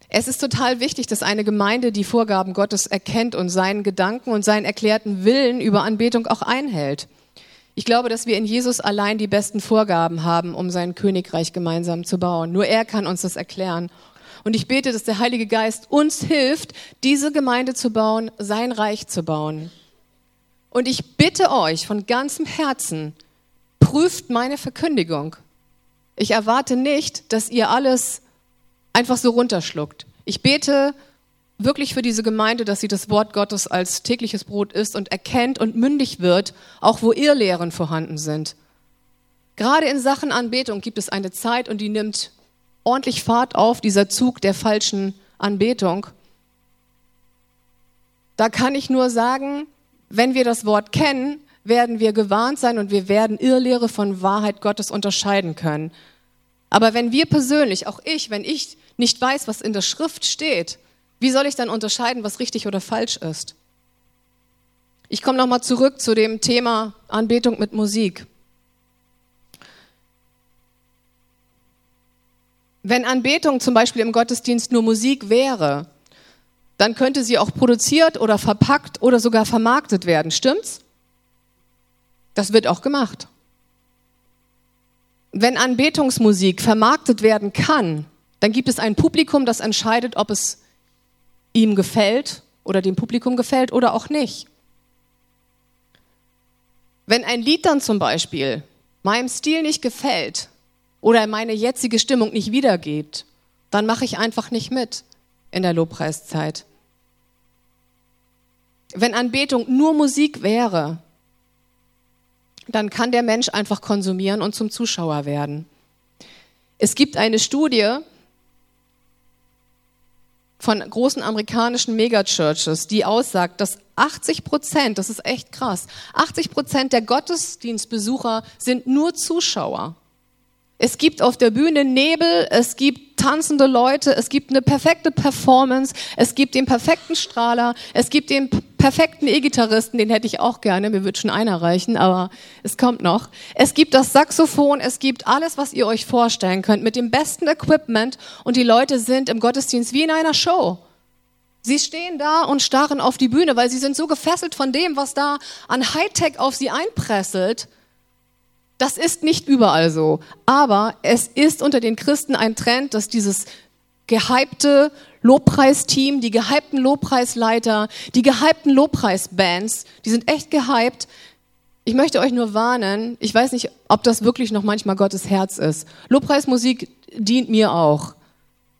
Es ist total wichtig, dass eine Gemeinde die Vorgaben Gottes erkennt und seinen Gedanken und seinen erklärten Willen über Anbetung auch einhält. Ich glaube, dass wir in Jesus allein die besten Vorgaben haben, um sein Königreich gemeinsam zu bauen. Nur er kann uns das erklären. Und ich bete, dass der Heilige Geist uns hilft, diese Gemeinde zu bauen, sein Reich zu bauen. Und ich bitte euch von ganzem Herzen, prüft meine Verkündigung. Ich erwarte nicht, dass ihr alles einfach so runterschluckt. Ich bete wirklich für diese Gemeinde, dass sie das Wort Gottes als tägliches Brot isst und erkennt und mündig wird, auch wo Irrlehren vorhanden sind. Gerade in Sachen Anbetung gibt es eine Zeit und die nimmt ordentlich Fahrt auf, dieser Zug der falschen Anbetung. Da kann ich nur sagen, wenn wir das Wort kennen, werden wir gewarnt sein und wir werden Irrlehre von Wahrheit Gottes unterscheiden können. Aber wenn wir persönlich, auch ich, wenn ich nicht weiß, was in der Schrift steht, wie soll ich dann unterscheiden, was richtig oder falsch ist? Ich komme nochmal zurück zu dem Thema Anbetung mit Musik. Wenn Anbetung zum Beispiel im Gottesdienst nur Musik wäre, dann könnte sie auch produziert oder verpackt oder sogar vermarktet werden. Stimmt's? Das wird auch gemacht. Wenn Anbetungsmusik vermarktet werden kann, dann gibt es ein Publikum, das entscheidet, ob es ihm gefällt oder dem Publikum gefällt oder auch nicht. Wenn ein Lied dann zum Beispiel meinem Stil nicht gefällt oder meine jetzige Stimmung nicht wiedergibt, dann mache ich einfach nicht mit in der Lobpreiszeit. Wenn Anbetung nur Musik wäre, dann kann der Mensch einfach konsumieren und zum Zuschauer werden. Es gibt eine Studie von großen amerikanischen Megachurches, die aussagt, dass 80 Prozent, das ist echt krass, 80 Prozent der Gottesdienstbesucher sind nur Zuschauer. Es gibt auf der Bühne Nebel, es gibt tanzende Leute, es gibt eine perfekte Performance, es gibt den perfekten Strahler, es gibt den perfekten E-Gitarristen, den hätte ich auch gerne, mir wird schon einer reichen, aber es kommt noch. Es gibt das Saxophon, es gibt alles, was ihr euch vorstellen könnt, mit dem besten Equipment und die Leute sind im Gottesdienst wie in einer Show. Sie stehen da und starren auf die Bühne, weil sie sind so gefesselt von dem, was da an Hightech auf sie einpresselt. Das ist nicht überall so. Aber es ist unter den Christen ein Trend, dass dieses gehypte Lobpreisteam, die gehypten Lobpreisleiter, die gehypten Lobpreisbands, die sind echt gehypt. Ich möchte euch nur warnen, ich weiß nicht, ob das wirklich noch manchmal Gottes Herz ist. Lobpreismusik dient mir auch.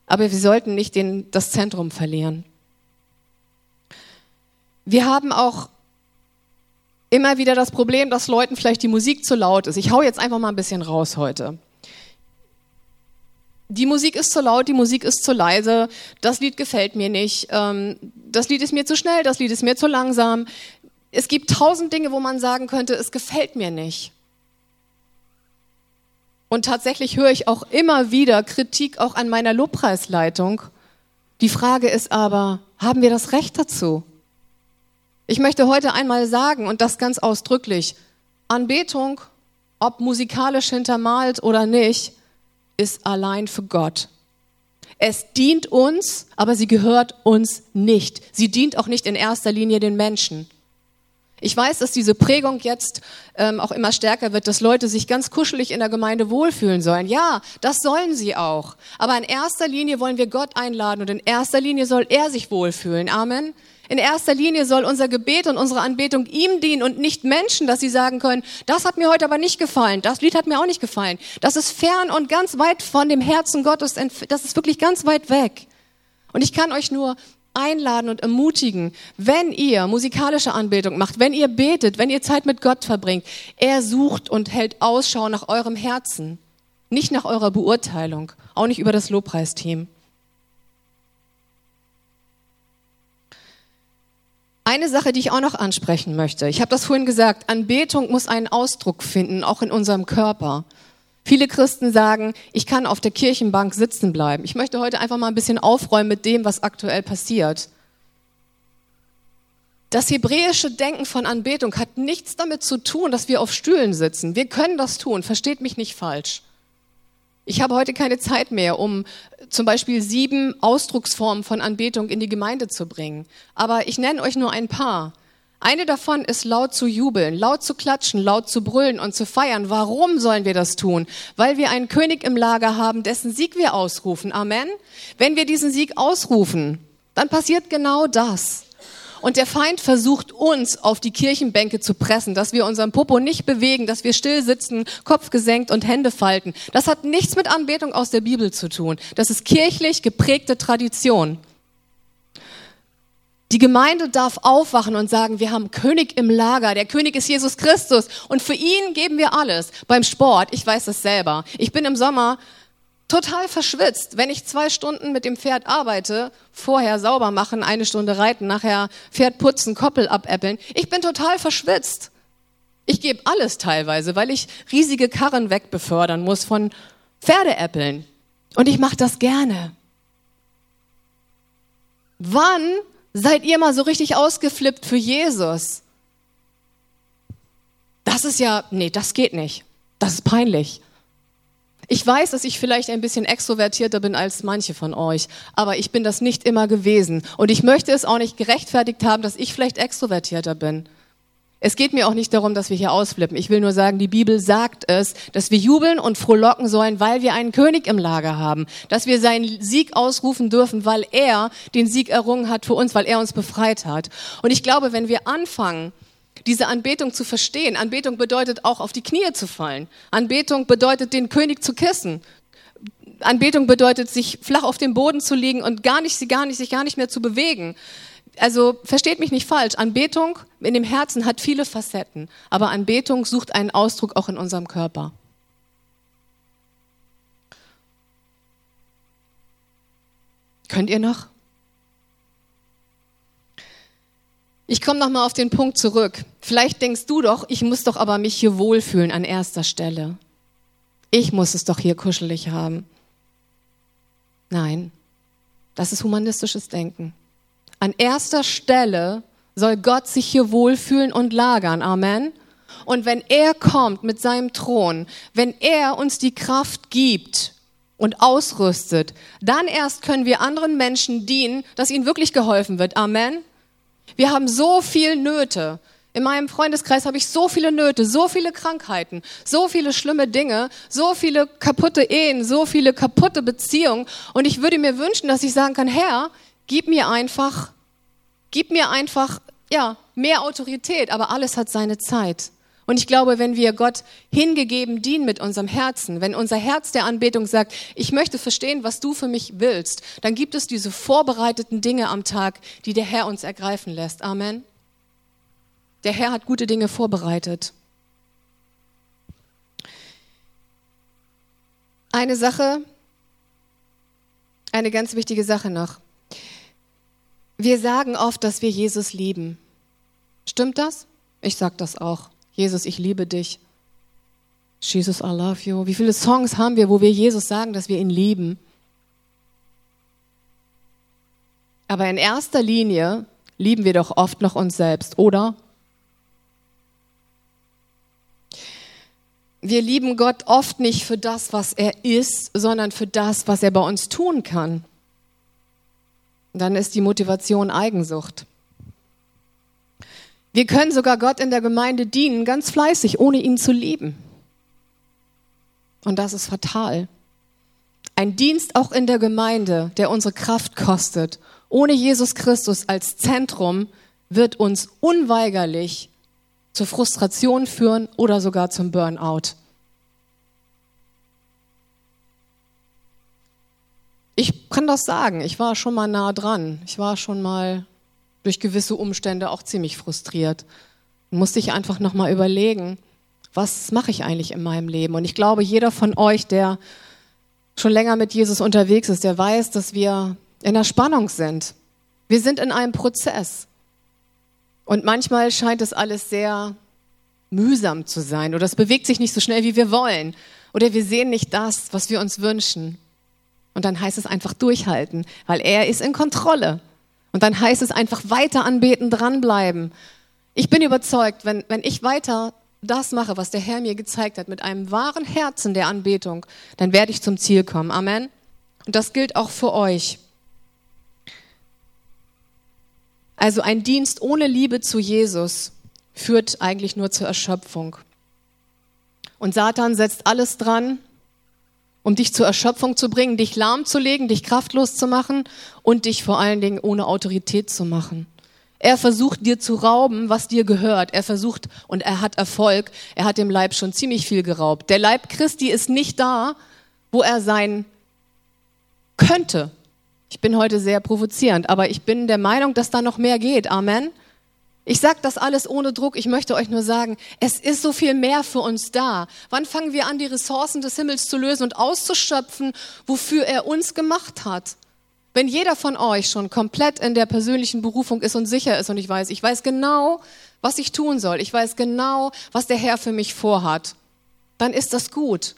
Aber wir sollten nicht den, das Zentrum verlieren. Wir haben auch immer wieder das Problem, dass Leuten vielleicht die Musik zu laut ist. Ich hau jetzt einfach mal ein bisschen raus heute. Die Musik ist zu laut, die Musik ist zu leise, das Lied gefällt mir nicht, ähm, das Lied ist mir zu schnell, das Lied ist mir zu langsam. Es gibt tausend Dinge, wo man sagen könnte, es gefällt mir nicht. Und tatsächlich höre ich auch immer wieder Kritik auch an meiner Lobpreisleitung. Die Frage ist aber, haben wir das Recht dazu? Ich möchte heute einmal sagen, und das ganz ausdrücklich, Anbetung, ob musikalisch hintermalt oder nicht, ist allein für Gott. Es dient uns, aber sie gehört uns nicht. Sie dient auch nicht in erster Linie den Menschen. Ich weiß, dass diese Prägung jetzt ähm, auch immer stärker wird, dass Leute sich ganz kuschelig in der Gemeinde wohlfühlen sollen. Ja, das sollen sie auch. Aber in erster Linie wollen wir Gott einladen und in erster Linie soll er sich wohlfühlen. Amen. In erster Linie soll unser Gebet und unsere Anbetung ihm dienen und nicht Menschen, dass sie sagen können, das hat mir heute aber nicht gefallen, das Lied hat mir auch nicht gefallen. Das ist fern und ganz weit von dem Herzen Gottes, das ist wirklich ganz weit weg. Und ich kann euch nur einladen und ermutigen, wenn ihr musikalische Anbetung macht, wenn ihr betet, wenn ihr Zeit mit Gott verbringt, er sucht und hält Ausschau nach eurem Herzen, nicht nach eurer Beurteilung, auch nicht über das Lobpreisteam. Eine Sache, die ich auch noch ansprechen möchte. Ich habe das vorhin gesagt, Anbetung muss einen Ausdruck finden, auch in unserem Körper. Viele Christen sagen, ich kann auf der Kirchenbank sitzen bleiben. Ich möchte heute einfach mal ein bisschen aufräumen mit dem, was aktuell passiert. Das hebräische Denken von Anbetung hat nichts damit zu tun, dass wir auf Stühlen sitzen. Wir können das tun, versteht mich nicht falsch. Ich habe heute keine Zeit mehr, um zum Beispiel sieben Ausdrucksformen von Anbetung in die Gemeinde zu bringen. Aber ich nenne euch nur ein paar. Eine davon ist laut zu jubeln, laut zu klatschen, laut zu brüllen und zu feiern. Warum sollen wir das tun? Weil wir einen König im Lager haben, dessen Sieg wir ausrufen. Amen. Wenn wir diesen Sieg ausrufen, dann passiert genau das. Und der Feind versucht uns auf die Kirchenbänke zu pressen, dass wir unseren Popo nicht bewegen, dass wir still sitzen, Kopf gesenkt und Hände falten. Das hat nichts mit Anbetung aus der Bibel zu tun. Das ist kirchlich geprägte Tradition. Die Gemeinde darf aufwachen und sagen, wir haben König im Lager. Der König ist Jesus Christus und für ihn geben wir alles. Beim Sport, ich weiß das selber. Ich bin im Sommer total verschwitzt, wenn ich zwei Stunden mit dem Pferd arbeite, vorher sauber machen, eine Stunde reiten, nachher Pferd putzen, Koppel abäppeln. Ich bin total verschwitzt. Ich gebe alles teilweise, weil ich riesige Karren wegbefördern muss von Pferdeäppeln. Und ich mache das gerne. Wann seid ihr mal so richtig ausgeflippt für Jesus? Das ist ja, nee, das geht nicht. Das ist peinlich. Ich weiß, dass ich vielleicht ein bisschen extrovertierter bin als manche von euch, aber ich bin das nicht immer gewesen. Und ich möchte es auch nicht gerechtfertigt haben, dass ich vielleicht extrovertierter bin. Es geht mir auch nicht darum, dass wir hier ausflippen. Ich will nur sagen, die Bibel sagt es, dass wir jubeln und frohlocken sollen, weil wir einen König im Lager haben. Dass wir seinen Sieg ausrufen dürfen, weil er den Sieg errungen hat für uns, weil er uns befreit hat. Und ich glaube, wenn wir anfangen, diese Anbetung zu verstehen. Anbetung bedeutet auch auf die Knie zu fallen. Anbetung bedeutet den König zu kissen. Anbetung bedeutet sich flach auf den Boden zu legen und gar nicht, sie gar nicht, sich gar nicht mehr zu bewegen. Also versteht mich nicht falsch. Anbetung in dem Herzen hat viele Facetten, aber Anbetung sucht einen Ausdruck auch in unserem Körper. Könnt ihr noch? Ich komme noch mal auf den Punkt zurück. Vielleicht denkst du doch, ich muss doch aber mich hier wohlfühlen an erster Stelle. Ich muss es doch hier kuschelig haben. Nein, das ist humanistisches Denken. An erster Stelle soll Gott sich hier wohlfühlen und lagern. Amen. Und wenn er kommt mit seinem Thron, wenn er uns die Kraft gibt, und ausrüstet, dann erst können wir anderen Menschen dienen, dass ihnen wirklich geholfen wird. Amen. Wir haben so viel Nöte. In meinem Freundeskreis habe ich so viele Nöte, so viele Krankheiten, so viele schlimme Dinge, so viele kaputte Ehen, so viele kaputte Beziehungen. Und ich würde mir wünschen, dass ich sagen kann, Herr, gib mir einfach, gib mir einfach, ja, mehr Autorität. Aber alles hat seine Zeit. Und ich glaube, wenn wir Gott hingegeben dienen mit unserem Herzen, wenn unser Herz der Anbetung sagt, ich möchte verstehen, was du für mich willst, dann gibt es diese vorbereiteten Dinge am Tag, die der Herr uns ergreifen lässt. Amen. Der Herr hat gute Dinge vorbereitet. Eine Sache, eine ganz wichtige Sache noch. Wir sagen oft, dass wir Jesus lieben. Stimmt das? Ich sage das auch. Jesus, ich liebe dich. Jesus, I love you. Wie viele Songs haben wir, wo wir Jesus sagen, dass wir ihn lieben? Aber in erster Linie lieben wir doch oft noch uns selbst, oder? Wir lieben Gott oft nicht für das, was er ist, sondern für das, was er bei uns tun kann. Dann ist die Motivation Eigensucht. Wir können sogar Gott in der Gemeinde dienen, ganz fleißig, ohne ihn zu lieben. Und das ist fatal. Ein Dienst auch in der Gemeinde, der unsere Kraft kostet, ohne Jesus Christus als Zentrum, wird uns unweigerlich zur Frustration führen oder sogar zum Burnout. Ich kann das sagen, ich war schon mal nah dran. Ich war schon mal durch gewisse Umstände auch ziemlich frustriert. Musste ich einfach nochmal überlegen, was mache ich eigentlich in meinem Leben? Und ich glaube, jeder von euch, der schon länger mit Jesus unterwegs ist, der weiß, dass wir in der Spannung sind. Wir sind in einem Prozess. Und manchmal scheint es alles sehr mühsam zu sein oder es bewegt sich nicht so schnell, wie wir wollen. Oder wir sehen nicht das, was wir uns wünschen. Und dann heißt es einfach durchhalten, weil er ist in Kontrolle. Und dann heißt es einfach weiter anbeten, dranbleiben. Ich bin überzeugt, wenn, wenn ich weiter das mache, was der Herr mir gezeigt hat, mit einem wahren Herzen der Anbetung, dann werde ich zum Ziel kommen. Amen. Und das gilt auch für euch. Also ein Dienst ohne Liebe zu Jesus führt eigentlich nur zur Erschöpfung. Und Satan setzt alles dran, um dich zur Erschöpfung zu bringen, dich lahmzulegen, dich kraftlos zu machen und dich vor allen Dingen ohne Autorität zu machen. Er versucht dir zu rauben, was dir gehört. Er versucht und er hat Erfolg. Er hat dem Leib schon ziemlich viel geraubt. Der Leib Christi ist nicht da, wo er sein könnte. Ich bin heute sehr provozierend, aber ich bin der Meinung, dass da noch mehr geht. Amen. Ich sage das alles ohne Druck. Ich möchte euch nur sagen, es ist so viel mehr für uns da. Wann fangen wir an, die Ressourcen des Himmels zu lösen und auszuschöpfen, wofür er uns gemacht hat? Wenn jeder von euch schon komplett in der persönlichen Berufung ist und sicher ist und ich weiß, ich weiß genau, was ich tun soll, ich weiß genau, was der Herr für mich vorhat, dann ist das gut.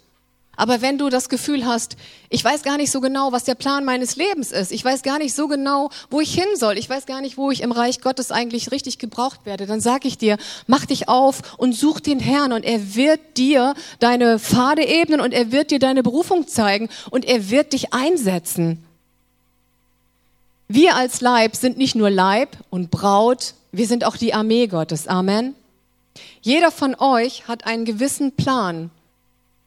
Aber wenn du das Gefühl hast, ich weiß gar nicht so genau, was der Plan meines Lebens ist, ich weiß gar nicht so genau, wo ich hin soll, ich weiß gar nicht, wo ich im Reich Gottes eigentlich richtig gebraucht werde, dann sage ich dir, mach dich auf und such den Herrn und er wird dir deine Pfade ebnen und er wird dir deine Berufung zeigen und er wird dich einsetzen. Wir als Leib sind nicht nur Leib und Braut, wir sind auch die Armee Gottes. Amen. Jeder von euch hat einen gewissen Plan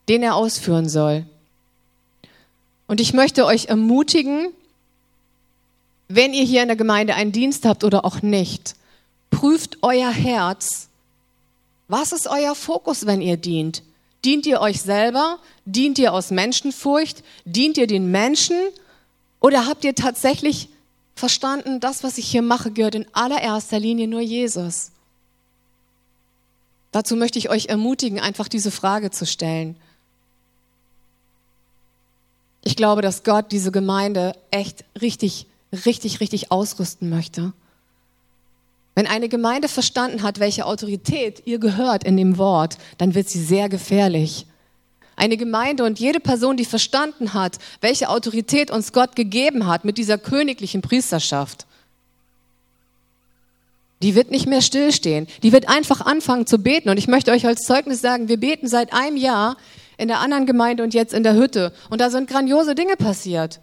den er ausführen soll. Und ich möchte euch ermutigen, wenn ihr hier in der Gemeinde einen Dienst habt oder auch nicht, prüft euer Herz. Was ist euer Fokus, wenn ihr dient? Dient ihr euch selber? Dient ihr aus Menschenfurcht? Dient ihr den Menschen? Oder habt ihr tatsächlich verstanden, das, was ich hier mache, gehört in allererster Linie nur Jesus? Dazu möchte ich euch ermutigen, einfach diese Frage zu stellen. Ich glaube, dass Gott diese Gemeinde echt richtig, richtig, richtig ausrüsten möchte. Wenn eine Gemeinde verstanden hat, welche Autorität ihr gehört in dem Wort, dann wird sie sehr gefährlich. Eine Gemeinde und jede Person, die verstanden hat, welche Autorität uns Gott gegeben hat mit dieser königlichen Priesterschaft, die wird nicht mehr stillstehen. Die wird einfach anfangen zu beten. Und ich möchte euch als Zeugnis sagen, wir beten seit einem Jahr in der anderen Gemeinde und jetzt in der Hütte. Und da sind grandiose Dinge passiert.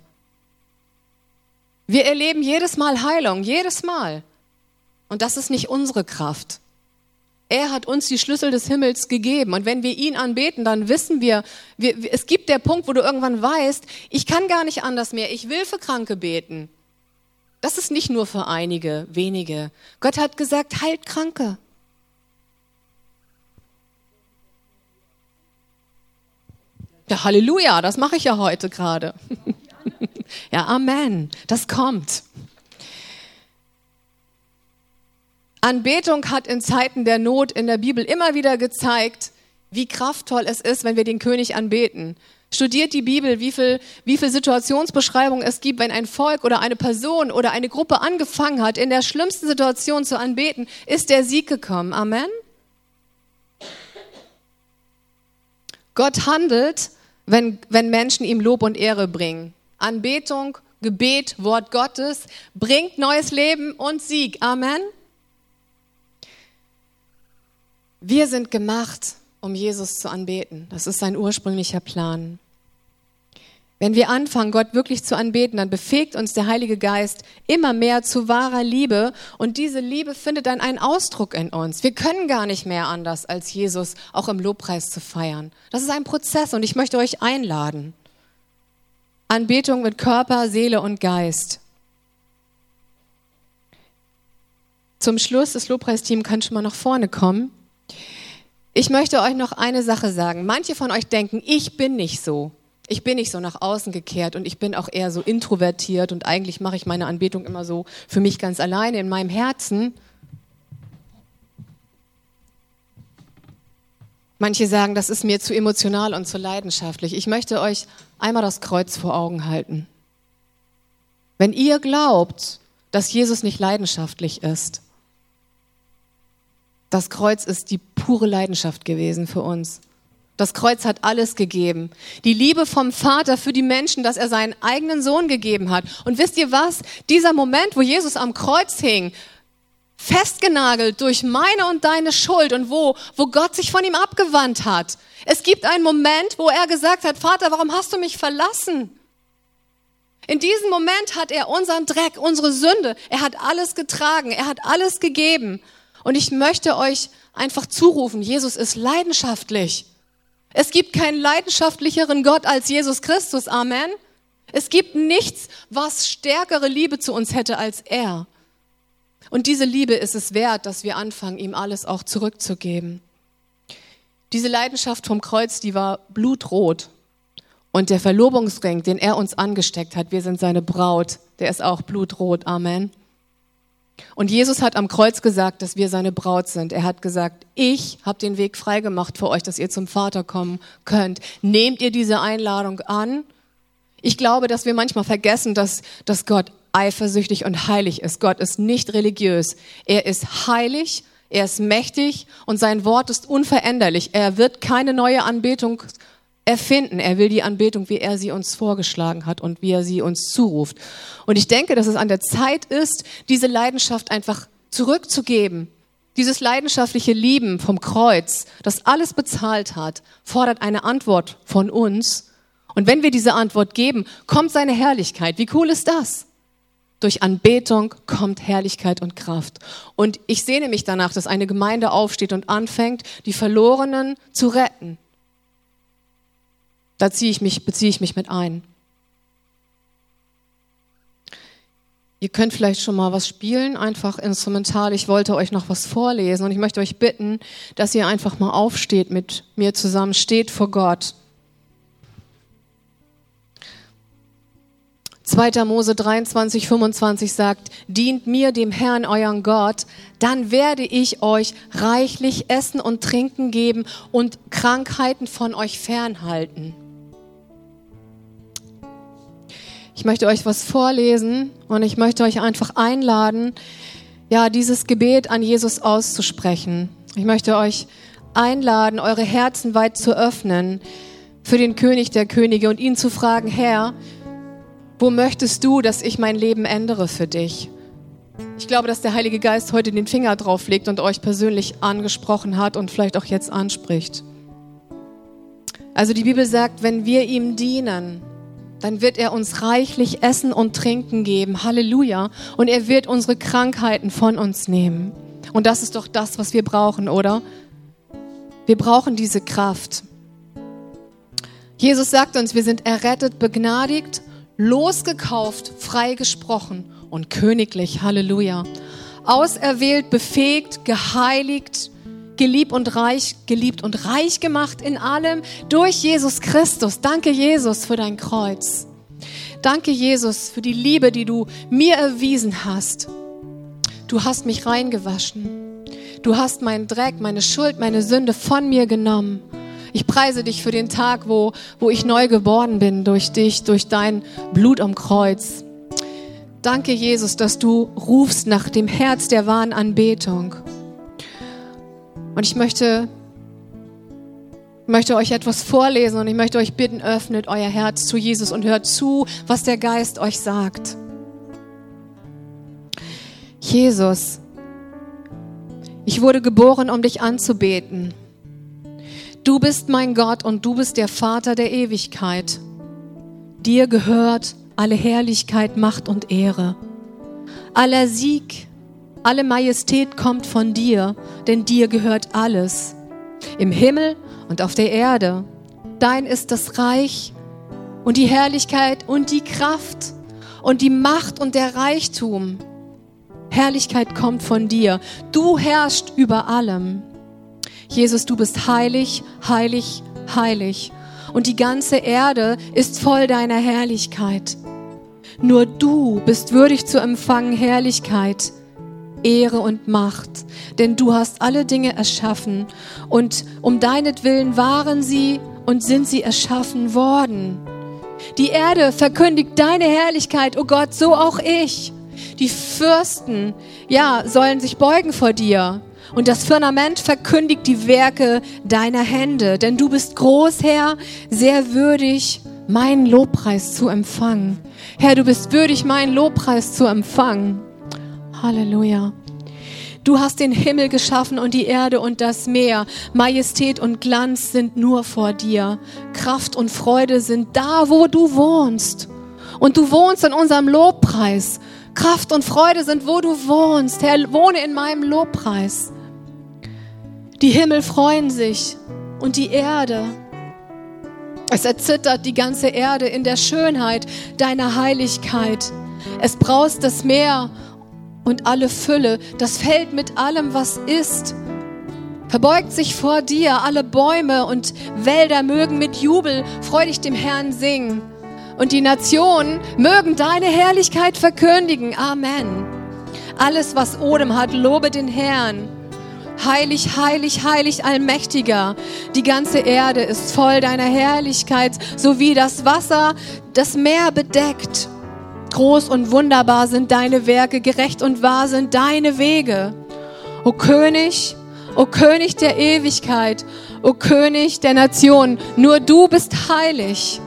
Wir erleben jedes Mal Heilung, jedes Mal. Und das ist nicht unsere Kraft. Er hat uns die Schlüssel des Himmels gegeben. Und wenn wir ihn anbeten, dann wissen wir, wir, es gibt der Punkt, wo du irgendwann weißt, ich kann gar nicht anders mehr. Ich will für Kranke beten. Das ist nicht nur für einige, wenige. Gott hat gesagt, heilt Kranke. Ja, Halleluja, das mache ich ja heute gerade. ja, Amen, das kommt. Anbetung hat in Zeiten der Not in der Bibel immer wieder gezeigt, wie kraftvoll es ist, wenn wir den König anbeten. Studiert die Bibel, wie viel, wie viel Situationsbeschreibungen es gibt, wenn ein Volk oder eine Person oder eine Gruppe angefangen hat, in der schlimmsten Situation zu anbeten, ist der Sieg gekommen. Amen. Gott handelt, wenn, wenn Menschen ihm Lob und Ehre bringen. Anbetung, Gebet, Wort Gottes bringt neues Leben und Sieg. Amen. Wir sind gemacht, um Jesus zu anbeten. Das ist sein ursprünglicher Plan. Wenn wir anfangen, Gott wirklich zu anbeten, dann befähigt uns der Heilige Geist immer mehr zu wahrer Liebe und diese Liebe findet dann einen Ausdruck in uns. Wir können gar nicht mehr anders, als Jesus auch im Lobpreis zu feiern. Das ist ein Prozess und ich möchte euch einladen. Anbetung mit Körper, Seele und Geist. Zum Schluss, das Lobpreisteam kann schon mal nach vorne kommen. Ich möchte euch noch eine Sache sagen. Manche von euch denken, ich bin nicht so. Ich bin nicht so nach außen gekehrt und ich bin auch eher so introvertiert und eigentlich mache ich meine Anbetung immer so für mich ganz alleine in meinem Herzen. Manche sagen, das ist mir zu emotional und zu leidenschaftlich. Ich möchte euch einmal das Kreuz vor Augen halten. Wenn ihr glaubt, dass Jesus nicht leidenschaftlich ist, das Kreuz ist die pure Leidenschaft gewesen für uns. Das Kreuz hat alles gegeben. Die Liebe vom Vater für die Menschen, dass er seinen eigenen Sohn gegeben hat. Und wisst ihr was? Dieser Moment, wo Jesus am Kreuz hing, festgenagelt durch meine und deine Schuld und wo, wo Gott sich von ihm abgewandt hat. Es gibt einen Moment, wo er gesagt hat, Vater, warum hast du mich verlassen? In diesem Moment hat er unseren Dreck, unsere Sünde, er hat alles getragen, er hat alles gegeben. Und ich möchte euch einfach zurufen, Jesus ist leidenschaftlich. Es gibt keinen leidenschaftlicheren Gott als Jesus Christus. Amen. Es gibt nichts, was stärkere Liebe zu uns hätte als er. Und diese Liebe ist es wert, dass wir anfangen, ihm alles auch zurückzugeben. Diese Leidenschaft vom Kreuz, die war blutrot. Und der Verlobungsring, den er uns angesteckt hat, wir sind seine Braut, der ist auch blutrot. Amen. Und Jesus hat am Kreuz gesagt, dass wir seine Braut sind. Er hat gesagt, ich habe den Weg freigemacht für euch, dass ihr zum Vater kommen könnt. Nehmt ihr diese Einladung an? Ich glaube, dass wir manchmal vergessen, dass, dass Gott eifersüchtig und heilig ist. Gott ist nicht religiös. Er ist heilig, er ist mächtig und sein Wort ist unveränderlich. Er wird keine neue Anbetung erfinden. Er will die Anbetung, wie er sie uns vorgeschlagen hat und wie er sie uns zuruft. Und ich denke, dass es an der Zeit ist, diese Leidenschaft einfach zurückzugeben. Dieses leidenschaftliche Lieben vom Kreuz, das alles bezahlt hat, fordert eine Antwort von uns. Und wenn wir diese Antwort geben, kommt seine Herrlichkeit. Wie cool ist das? Durch Anbetung kommt Herrlichkeit und Kraft. Und ich sehne mich danach, dass eine Gemeinde aufsteht und anfängt, die Verlorenen zu retten da ziehe ich mich, beziehe ich mich mit ein. Ihr könnt vielleicht schon mal was spielen, einfach instrumental. Ich wollte euch noch was vorlesen und ich möchte euch bitten, dass ihr einfach mal aufsteht mit mir zusammen, steht vor Gott. 2. Mose 23, 25 sagt, dient mir dem Herrn, euren Gott, dann werde ich euch reichlich Essen und Trinken geben und Krankheiten von euch fernhalten. Ich möchte euch was vorlesen und ich möchte euch einfach einladen, ja, dieses Gebet an Jesus auszusprechen. Ich möchte euch einladen, eure Herzen weit zu öffnen für den König der Könige und ihn zu fragen, Herr, wo möchtest du, dass ich mein Leben ändere für dich? Ich glaube, dass der Heilige Geist heute den Finger drauf legt und euch persönlich angesprochen hat und vielleicht auch jetzt anspricht. Also die Bibel sagt, wenn wir ihm dienen, dann wird er uns reichlich Essen und Trinken geben. Halleluja. Und er wird unsere Krankheiten von uns nehmen. Und das ist doch das, was wir brauchen, oder? Wir brauchen diese Kraft. Jesus sagt uns, wir sind errettet, begnadigt, losgekauft, freigesprochen und königlich. Halleluja. Auserwählt, befähigt, geheiligt, geliebt und reich, geliebt und reich gemacht in allem durch Jesus Christus. Danke Jesus für dein Kreuz. Danke Jesus für die Liebe, die du mir erwiesen hast. Du hast mich reingewaschen. Du hast meinen Dreck, meine Schuld, meine Sünde von mir genommen. Ich preise dich für den Tag, wo, wo ich neu geboren bin durch dich, durch dein Blut am Kreuz. Danke, Jesus, dass du rufst nach dem Herz der wahren Anbetung. Und ich möchte, möchte euch etwas vorlesen und ich möchte euch bitten, öffnet euer Herz zu Jesus und hört zu, was der Geist euch sagt. Jesus, ich wurde geboren, um dich anzubeten. Du bist mein Gott und du bist der Vater der Ewigkeit. Dir gehört alle Herrlichkeit, Macht und Ehre. Aller Sieg, alle Majestät kommt von dir, denn dir gehört alles. Im Himmel und auf der Erde. Dein ist das Reich und die Herrlichkeit und die Kraft und die Macht und der Reichtum. Herrlichkeit kommt von dir. Du herrschst über allem. Jesus, du bist heilig, heilig, heilig. Und die ganze Erde ist voll deiner Herrlichkeit. Nur du bist würdig zu empfangen Herrlichkeit, Ehre und Macht, denn du hast alle Dinge erschaffen und um deinetwillen waren sie und sind sie erschaffen worden. Die Erde verkündigt deine Herrlichkeit, o oh Gott, so auch ich. Die Fürsten, ja, sollen sich beugen vor dir. Und das Firmament verkündigt die Werke deiner Hände, denn du bist groß, Herr, sehr würdig, meinen Lobpreis zu empfangen. Herr, du bist würdig, meinen Lobpreis zu empfangen. Halleluja. Du hast den Himmel geschaffen und die Erde und das Meer. Majestät und Glanz sind nur vor dir. Kraft und Freude sind da, wo du wohnst. Und du wohnst in unserem Lobpreis. Kraft und Freude sind, wo du wohnst. Herr, wohne in meinem Lobpreis. Die Himmel freuen sich und die Erde. Es erzittert die ganze Erde in der Schönheit deiner Heiligkeit. Es braust das Meer und alle Fülle, das Feld mit allem, was ist. Verbeugt sich vor dir, alle Bäume und Wälder mögen mit Jubel freudig dem Herrn singen. Und die Nationen mögen deine Herrlichkeit verkündigen. Amen. Alles, was Odem hat, lobe den Herrn. Heilig, heilig, heilig, allmächtiger. Die ganze Erde ist voll deiner Herrlichkeit, so wie das Wasser das Meer bedeckt. Groß und wunderbar sind deine Werke, gerecht und wahr sind deine Wege. O König, o König der Ewigkeit, o König der Nationen, nur du bist heilig.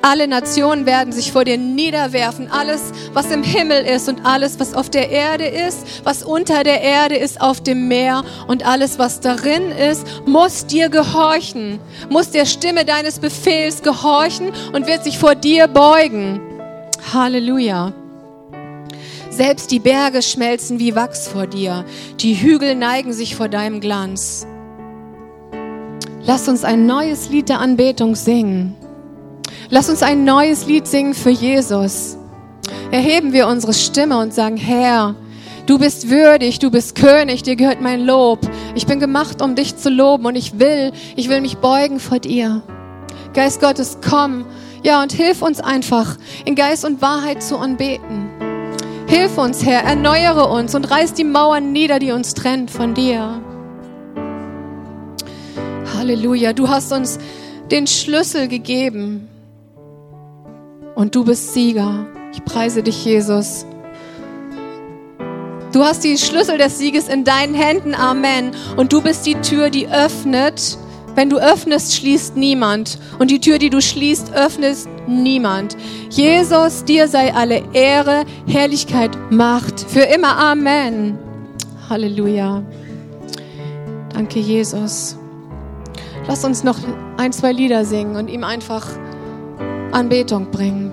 Alle Nationen werden sich vor dir niederwerfen. Alles, was im Himmel ist und alles, was auf der Erde ist, was unter der Erde ist, auf dem Meer und alles, was darin ist, muss dir gehorchen, muss der Stimme deines Befehls gehorchen und wird sich vor dir beugen. Halleluja. Selbst die Berge schmelzen wie Wachs vor dir. Die Hügel neigen sich vor deinem Glanz. Lass uns ein neues Lied der Anbetung singen. Lass uns ein neues Lied singen für Jesus. Erheben wir unsere Stimme und sagen, Herr, du bist würdig, du bist König, dir gehört mein Lob. Ich bin gemacht, um dich zu loben und ich will, ich will mich beugen vor dir. Geist Gottes, komm ja, und hilf uns einfach, in Geist und Wahrheit zu anbeten. Hilf uns, Herr, erneuere uns und reiß die Mauern nieder, die uns trennt von dir. Halleluja, du hast uns den Schlüssel gegeben und du bist Sieger. Ich preise dich, Jesus. Du hast die Schlüssel des Sieges in deinen Händen, Amen. Und du bist die Tür, die öffnet wenn du öffnest, schließt niemand. Und die Tür, die du schließt, öffnet niemand. Jesus, dir sei alle Ehre, Herrlichkeit, Macht. Für immer. Amen. Halleluja. Danke, Jesus. Lass uns noch ein, zwei Lieder singen und ihm einfach Anbetung bringen.